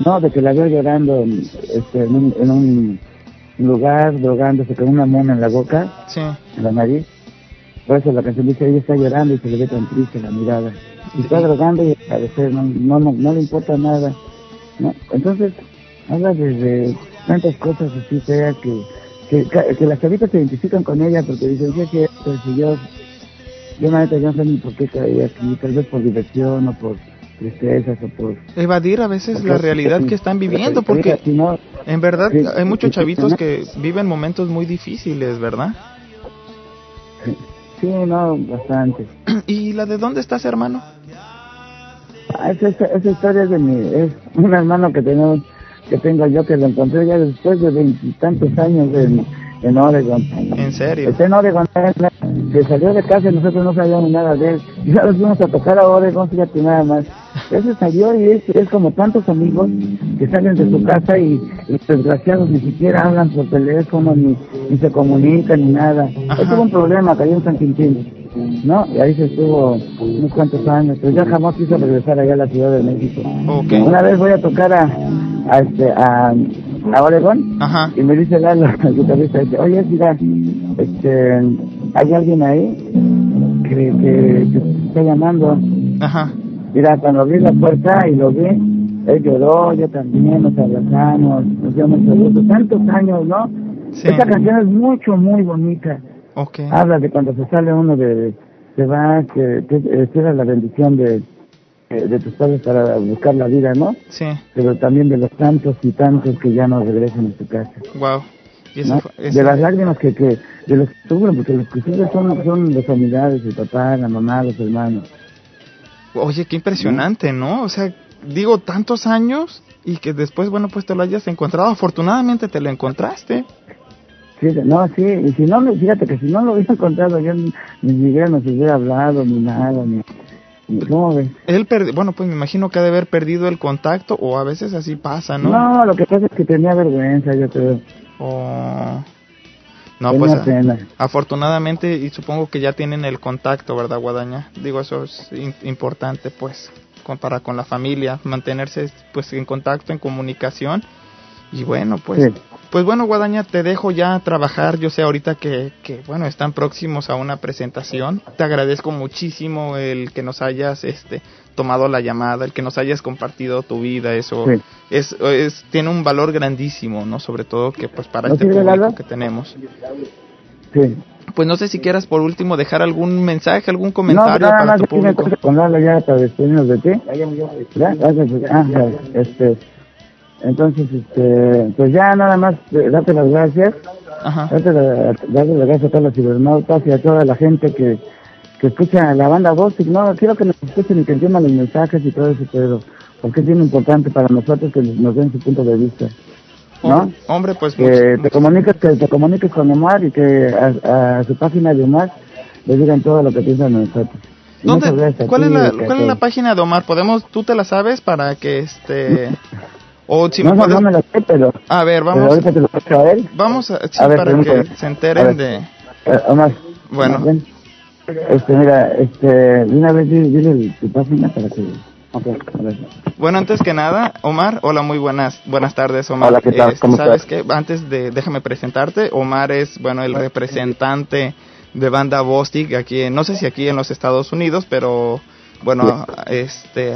¿no? De que la veo llorando este, en, un, en un lugar, drogándose con una mona en la boca, Sí. en la nariz. Por eso la canción dice, ella está llorando y se le ve tan triste la mirada. Y está drogando y al parecer no, no, no, no le importa nada. ¿no? Entonces, habla de, de tantas cosas así feas que, que, que, que las chavitas se identifican con ella porque dicen, sí, es cierto, si yo, yo la neta yo no sé ni por qué caí aquí, tal vez por diversión o por tristezas o por... Evadir a veces la realidad que están viviendo, porque en verdad hay muchos chavitos que viven momentos muy difíciles, ¿verdad? sí, no, bastante. ¿Y la de dónde estás, hermano? Ah, esa, esa, historia es de mi, es un hermano que tenemos, que tengo yo que lo encontré ya después de veintitantos años en Oregon. En serio. Está en Oregon, que salió de casa y nosotros no sabíamos nada de él. Y ya nos fuimos a tocar a Oregon, fíjate nada más. Ese salió y es, es como tantos amigos que salen de su casa y, y desgraciados ni siquiera hablan por teléfono, ni, ni se comunican, ni nada. Tuvo un problema, cayó en San Quintín. ¿no? Y ahí se estuvo unos cuantos años, pero ya jamás quiso regresar allá a la Ciudad de México. Una vez voy a tocar a, a, este, a, a Oregón Ajá. y me dice Lalo, el guitarrista, dice, oye, mira, este, hay alguien ahí que, que, que está llamando. Ajá. Mira, cuando abrí la puerta y lo vi, él lloró, yo también, nos abrazamos, nos dio mucho gusto. Tantos años, ¿no? Sí. Esta canción es mucho, muy bonita. Ok. Habla de cuando se sale uno de, se va, que, que espera la bendición de, de, tus padres para buscar la vida, ¿no? Sí. Pero también de los tantos y tantos que ya no regresan a su casa. Wow. Y eso ¿no? fue- De las lágrimas que, que, de los porque los que sufren son, son las familiares, el papá, la mamá, los hermanos. Oye, qué impresionante, ¿no? O sea, digo, tantos años y que después, bueno, pues te lo hayas encontrado. Afortunadamente te lo encontraste. Sí, no, sí, y si no, fíjate que si no lo hubiera encontrado, yo ni, ni siquiera nos hubiera hablado, ni nada, ni, ni ¿cómo ves? Él, perdi- bueno, pues me imagino que ha de haber perdido el contacto o a veces así pasa, ¿no? No, lo que pasa es que tenía vergüenza, yo creo. O- No, Tenía pues pena. afortunadamente y supongo que ya tienen el contacto, ¿verdad, Guadaña? Digo, eso es in- importante, pues, con, para con la familia, mantenerse pues en contacto, en comunicación. Y bueno, pues, Sí. Pues bueno, Guadaña, te dejo ya trabajar. Yo sé ahorita que, que, bueno, están próximos a una presentación. Te agradezco muchísimo el que nos hayas, este, tomado la llamada, el que nos hayas compartido tu vida. Eso Sí. es, es, tiene un valor grandísimo, ¿no? Sobre todo que, pues, para ¿No este público que tenemos. Sí. Pues no sé si quieras por último dejar algún mensaje, algún No, comentario nada para más tu público. Lalo ya para despedirnos de ti. ¿Ya? Gracias, ah, este, entonces, este, pues ya nada más eh, darte las gracias. Ajá. Darte, la- darte las gracias a todos los cibernautas y a toda la gente que, que escucha la banda Bostic. No, quiero que nos escuchen y que entiendan los mensajes y todo eso, porque es bien importante para nosotros que nos den su punto de vista. ¿No? Hombre, pues que much- te comuniques que te comuniques con Omar y que a, a su página de Omar le digan todo lo que piensan de nosotros. Y ¿Dónde- ¿Cuál, es la, ¿Cuál es la página de Omar? ¿Podemos, tú te la sabes para que este... O si no, me no, puedes... no me la sé, pero, A ver, vamos, te lo paso a él. vamos a, sí, A ver, para permíteme. que se enteren ver. de... Omar. Bueno. ven. Este, mira, este, una vez dile, tu página para que... Bueno, antes que nada, Omar, hola, muy buenas buenas tardes, Omar. Hola, ¿qué tal? Este, ¿Cómo ¿Sabes estás? qué? Antes de, déjame presentarte, Omar es, bueno, el representante de banda Bostic aquí, en- no sé si aquí en los Estados Unidos, pero bueno, este,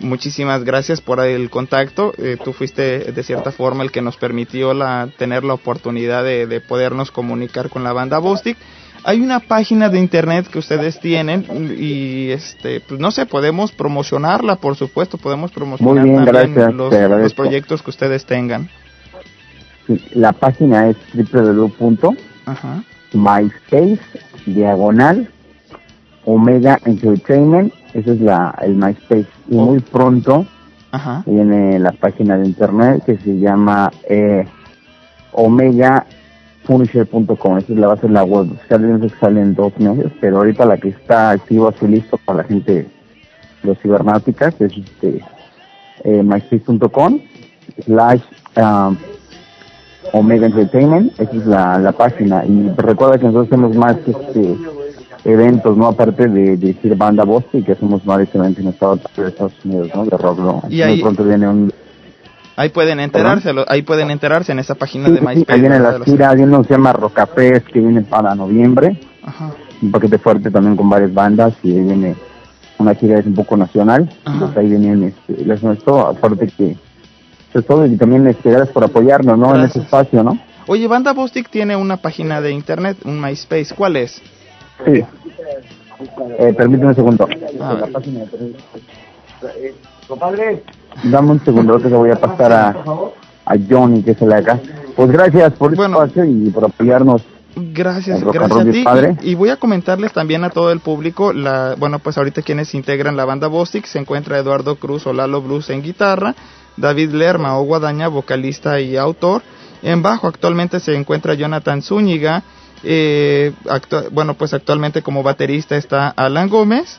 muchísimas gracias por el contacto. Eh, tú fuiste de cierta forma el que nos permitió la, tener la oportunidad de, de podernos comunicar con la banda Bostic. Hay una página de internet que ustedes tienen y este pues no sé, podemos promocionarla, por supuesto, podemos promocionar bien, también gracias, los, proyectos que ustedes tengan. Sí, La página es www.myspace diagonal Omega Entertainment. Ese es la, el MySpace. Y muy pronto Ajá. viene la página de internet que se llama eh, omegapunisher.com. Esa es la a ser la web. Sale, que sale en dos meses, pero ahorita la que está activa, así listo para la gente, los cibernáuticas, es este, eh, myspace.com slash um, Omega Entertainment, esa es la, la página. Y recuerda que nosotros hacemos más este, eventos, ¿no? Aparte de, decir banda Boston, que hacemos varios eventos en Estados, Unidos, ¿no? De rock, ¿no? Y Muy ahí- pronto viene un... Ahí pueden enterarse, ahí pueden enterarse en esa página Sí, de sí, sí, MySpace. ahí viene la gira, viene uno que se llama Rocafest, que viene para noviembre. Ajá. Un paquete fuerte también con varias bandas, y ahí viene una gira es un poco nacional. Entonces ahí vienen, este, les esto, aparte que... Eso es todo, y también este, gracias por apoyarnos, ¿no? En ese espacio, ¿no? Oye, Banda Bostic tiene una página de internet, un MySpace. ¿Cuál es? Sí. Eh, permíteme un segundo. Compadre. Dame un segundo que le voy a pasar a, a Johnny, que es el de acá. Pues gracias por el espacio y por apoyarnos. Gracias, gracias a ti. padre. Y, y voy a comentarles también a todo el público, la, bueno, pues ahorita quienes integran la banda Bostic, se encuentra Eduardo Cruz o Lalo Blues en guitarra, David Lerma o Guadaña, vocalista y autor. En bajo actualmente se encuentra Jonathan Zúñiga, eh, bueno, pues actualmente como baterista está Alan Gómez.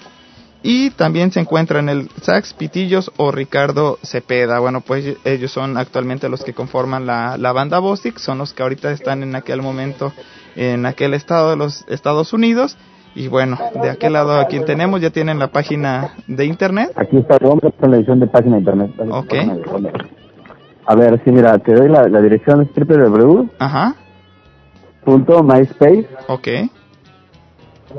Y también se encuentra en el sax Pitillos o Ricardo Cepeda. Bueno, pues ellos son actualmente los que conforman la, la banda Bostic, son los que ahorita están en aquel momento en aquel estado de los Estados Unidos. Y bueno, de aquel lado a quien tenemos ya tienen la página de internet. Aquí está, hacer la edición de página de internet. Ok. A ver, sí, mira, te doy la, la dirección, es www. Ajá. Punto MySpace, Ok.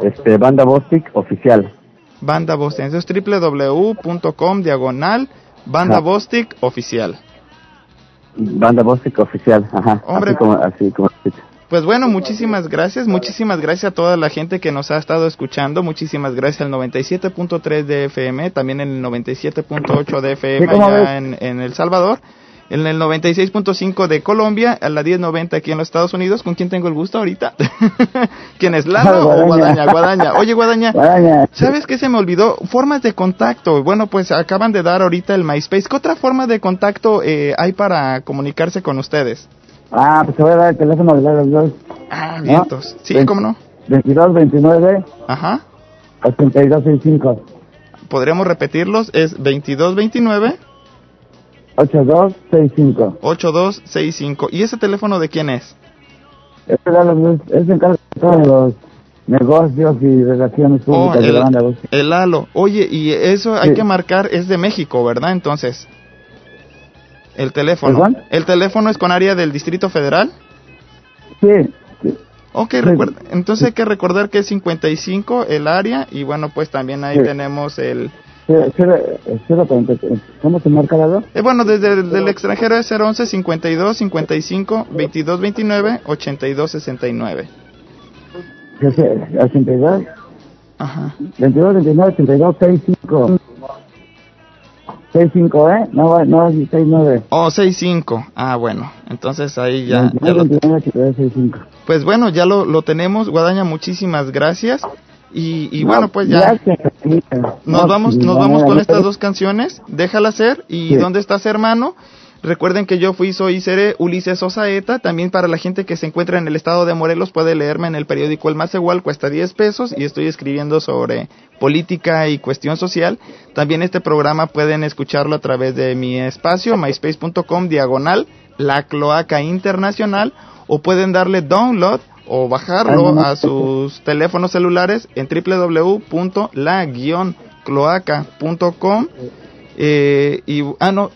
este, banda Bostic oficial. Banda Bostic. Eso es www.com diagonal Banda. Bostic oficial. Banda Bostic oficial, ajá. Hombre. Así como, así como. Pues bueno, muchísimas gracias, muchísimas gracias a toda la gente que nos ha estado escuchando, muchísimas gracias al 97.3 de FM, también el 97.8 de FM Sí, ¿cómo allá en El Salvador, en el 96.5 de Colombia, a la 1090 aquí en los Estados Unidos, ¿con quién tengo el gusto ahorita? ¿Quién es Lalo o Guadaña. Guadaña? Oye, Guadaña, Guadaña. ¿sabes qué se me olvidó? Formas de contacto. Bueno, pues acaban de dar ahorita el MySpace. ¿Qué otra forma de contacto eh, hay para comunicarse con ustedes? Ah, pues te voy a dar el teléfono de los dos. Ah, vientos. Sí, ¿cómo no? 22 29 Ajá. 82 65 Podríamos repetirlos. Es 2229 82 65 8265. ¿Y ese teléfono de quién es? Este encarga de todos los negocios y relaciones Oh, públicas de la el, Bostic. el Halo. Oye, y eso hay Sí. que marcar, es de México, ¿verdad? Entonces. El teléfono. ¿Perdón? ¿El teléfono es con área del Distrito Federal? Sí, sí. Ok, recuerda, entonces hay que recordar que es 55 el área y bueno, pues también ahí tenemos el... ¿Cómo se marca la? Eh, bueno, desde el del extranjero es 011 52 55 22 29 82 69. Sí, sí, 82 Ajá. 22 29 82 65 65, ¿eh? No, no, 69 Oh, 65. Ah, bueno. Entonces ahí ya, ya 29 lo, 29 82 65 Pues bueno, ya lo, lo tenemos. Guadaña, muchísimas gracias. Y, y bueno, pues ya nos No, vamos, nos vamos con estas dos canciones. Déjala ser. ¿Y Sí. dónde estás, hermano? Recuerden que yo fui, soy y seré Ulises Osaeta. También para la gente que se encuentra en el estado de Morelos puede leerme en el periódico El Más Igual, cuesta 10 pesos y estoy escribiendo sobre política y cuestión social. También este programa pueden escucharlo a través de mi espacio, myspace.com diagonal, la cloaca internacional, o pueden darle download o bajarlo a sus teléfonos celulares en www.la-cloaca.com eh, y ah no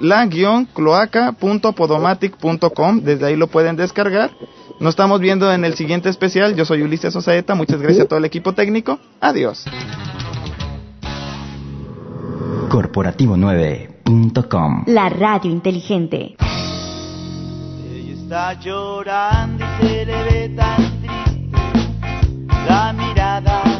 la-cloaca.podomatic.com desde ahí lo pueden descargar. Nos estamos viendo en el siguiente especial. Yo soy Ulises Osaeta muchas gracias a todo el equipo técnico. Adiós. Corporativo9.com la radio inteligente está llorando y se le ve tan triste la mirada.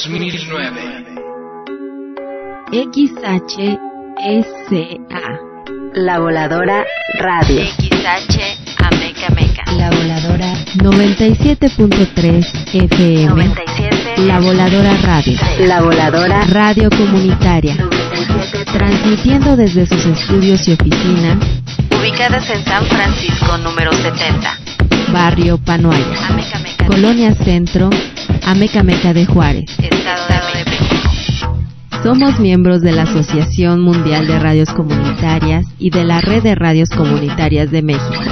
2009. XHSA. La Voladora Radio. XHA Meca Meca. La Voladora 97.3 FM. La Voladora Radio. La Voladora Radio Comunitaria. Transmitiendo desde sus estudios y oficinas. Ubicadas en San Francisco número 70 Barrio Panoaya. Colonia Centro, Amecameca de Juárez. De México. Somos miembros de la Asociación Mundial de Radios Comunitarias y de la Red de Radios Comunitarias de México.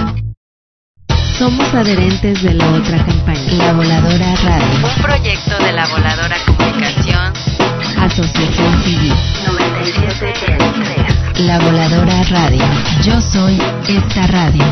Somos adherentes de la otra campaña, La Voladora Radio. Un proyecto de La Voladora Comunicación, Asociación Civil. 97 La Voladora Radio. Yo soy esta radio.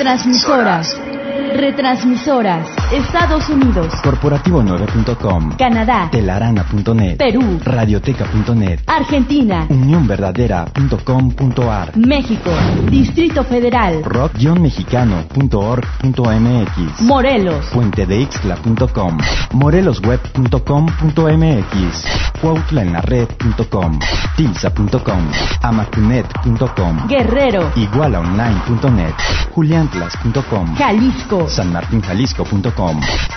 Retransmisoras. Retransmisoras. Estados Unidos. Corporativo9.com. Canadá. Telarana.net. Perú. Radioteca.net. Argentina. Unionverdadera.com.ar. México. Distrito Federal. rock-mexicano.org.mx. Morelos. puentedeixtla.com. morelosweb.com.mx. cuautlaenlared.com. tilsa.com. amacunet.com. Guerrero. igualaonline.net. juliantlas.com. Jalisco. sanmartinjalisco.com.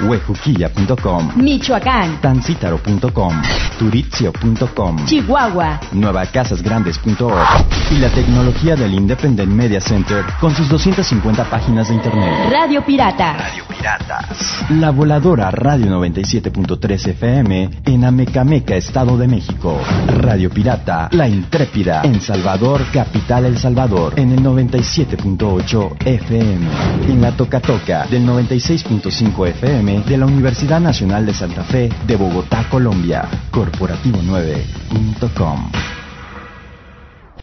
huejuquilla.com. Michoacán. tancítaro.com. turitzio.com. Chihuahua. nuevacasasgrandes.org y la tecnología del Independent Media Center con sus 250 páginas de internet. Radio Pirata. Radio Piratas. La voladora Radio 97.3 FM en Amecameca, Estado de México. Radio Pirata, La Intrépida en Salvador, Capital El Salvador, en el 97.8 FM. En la Toca Toca del 96.5 FM de la Universidad Nacional de Santa Fe de Bogotá, Colombia. Corporativo9.com.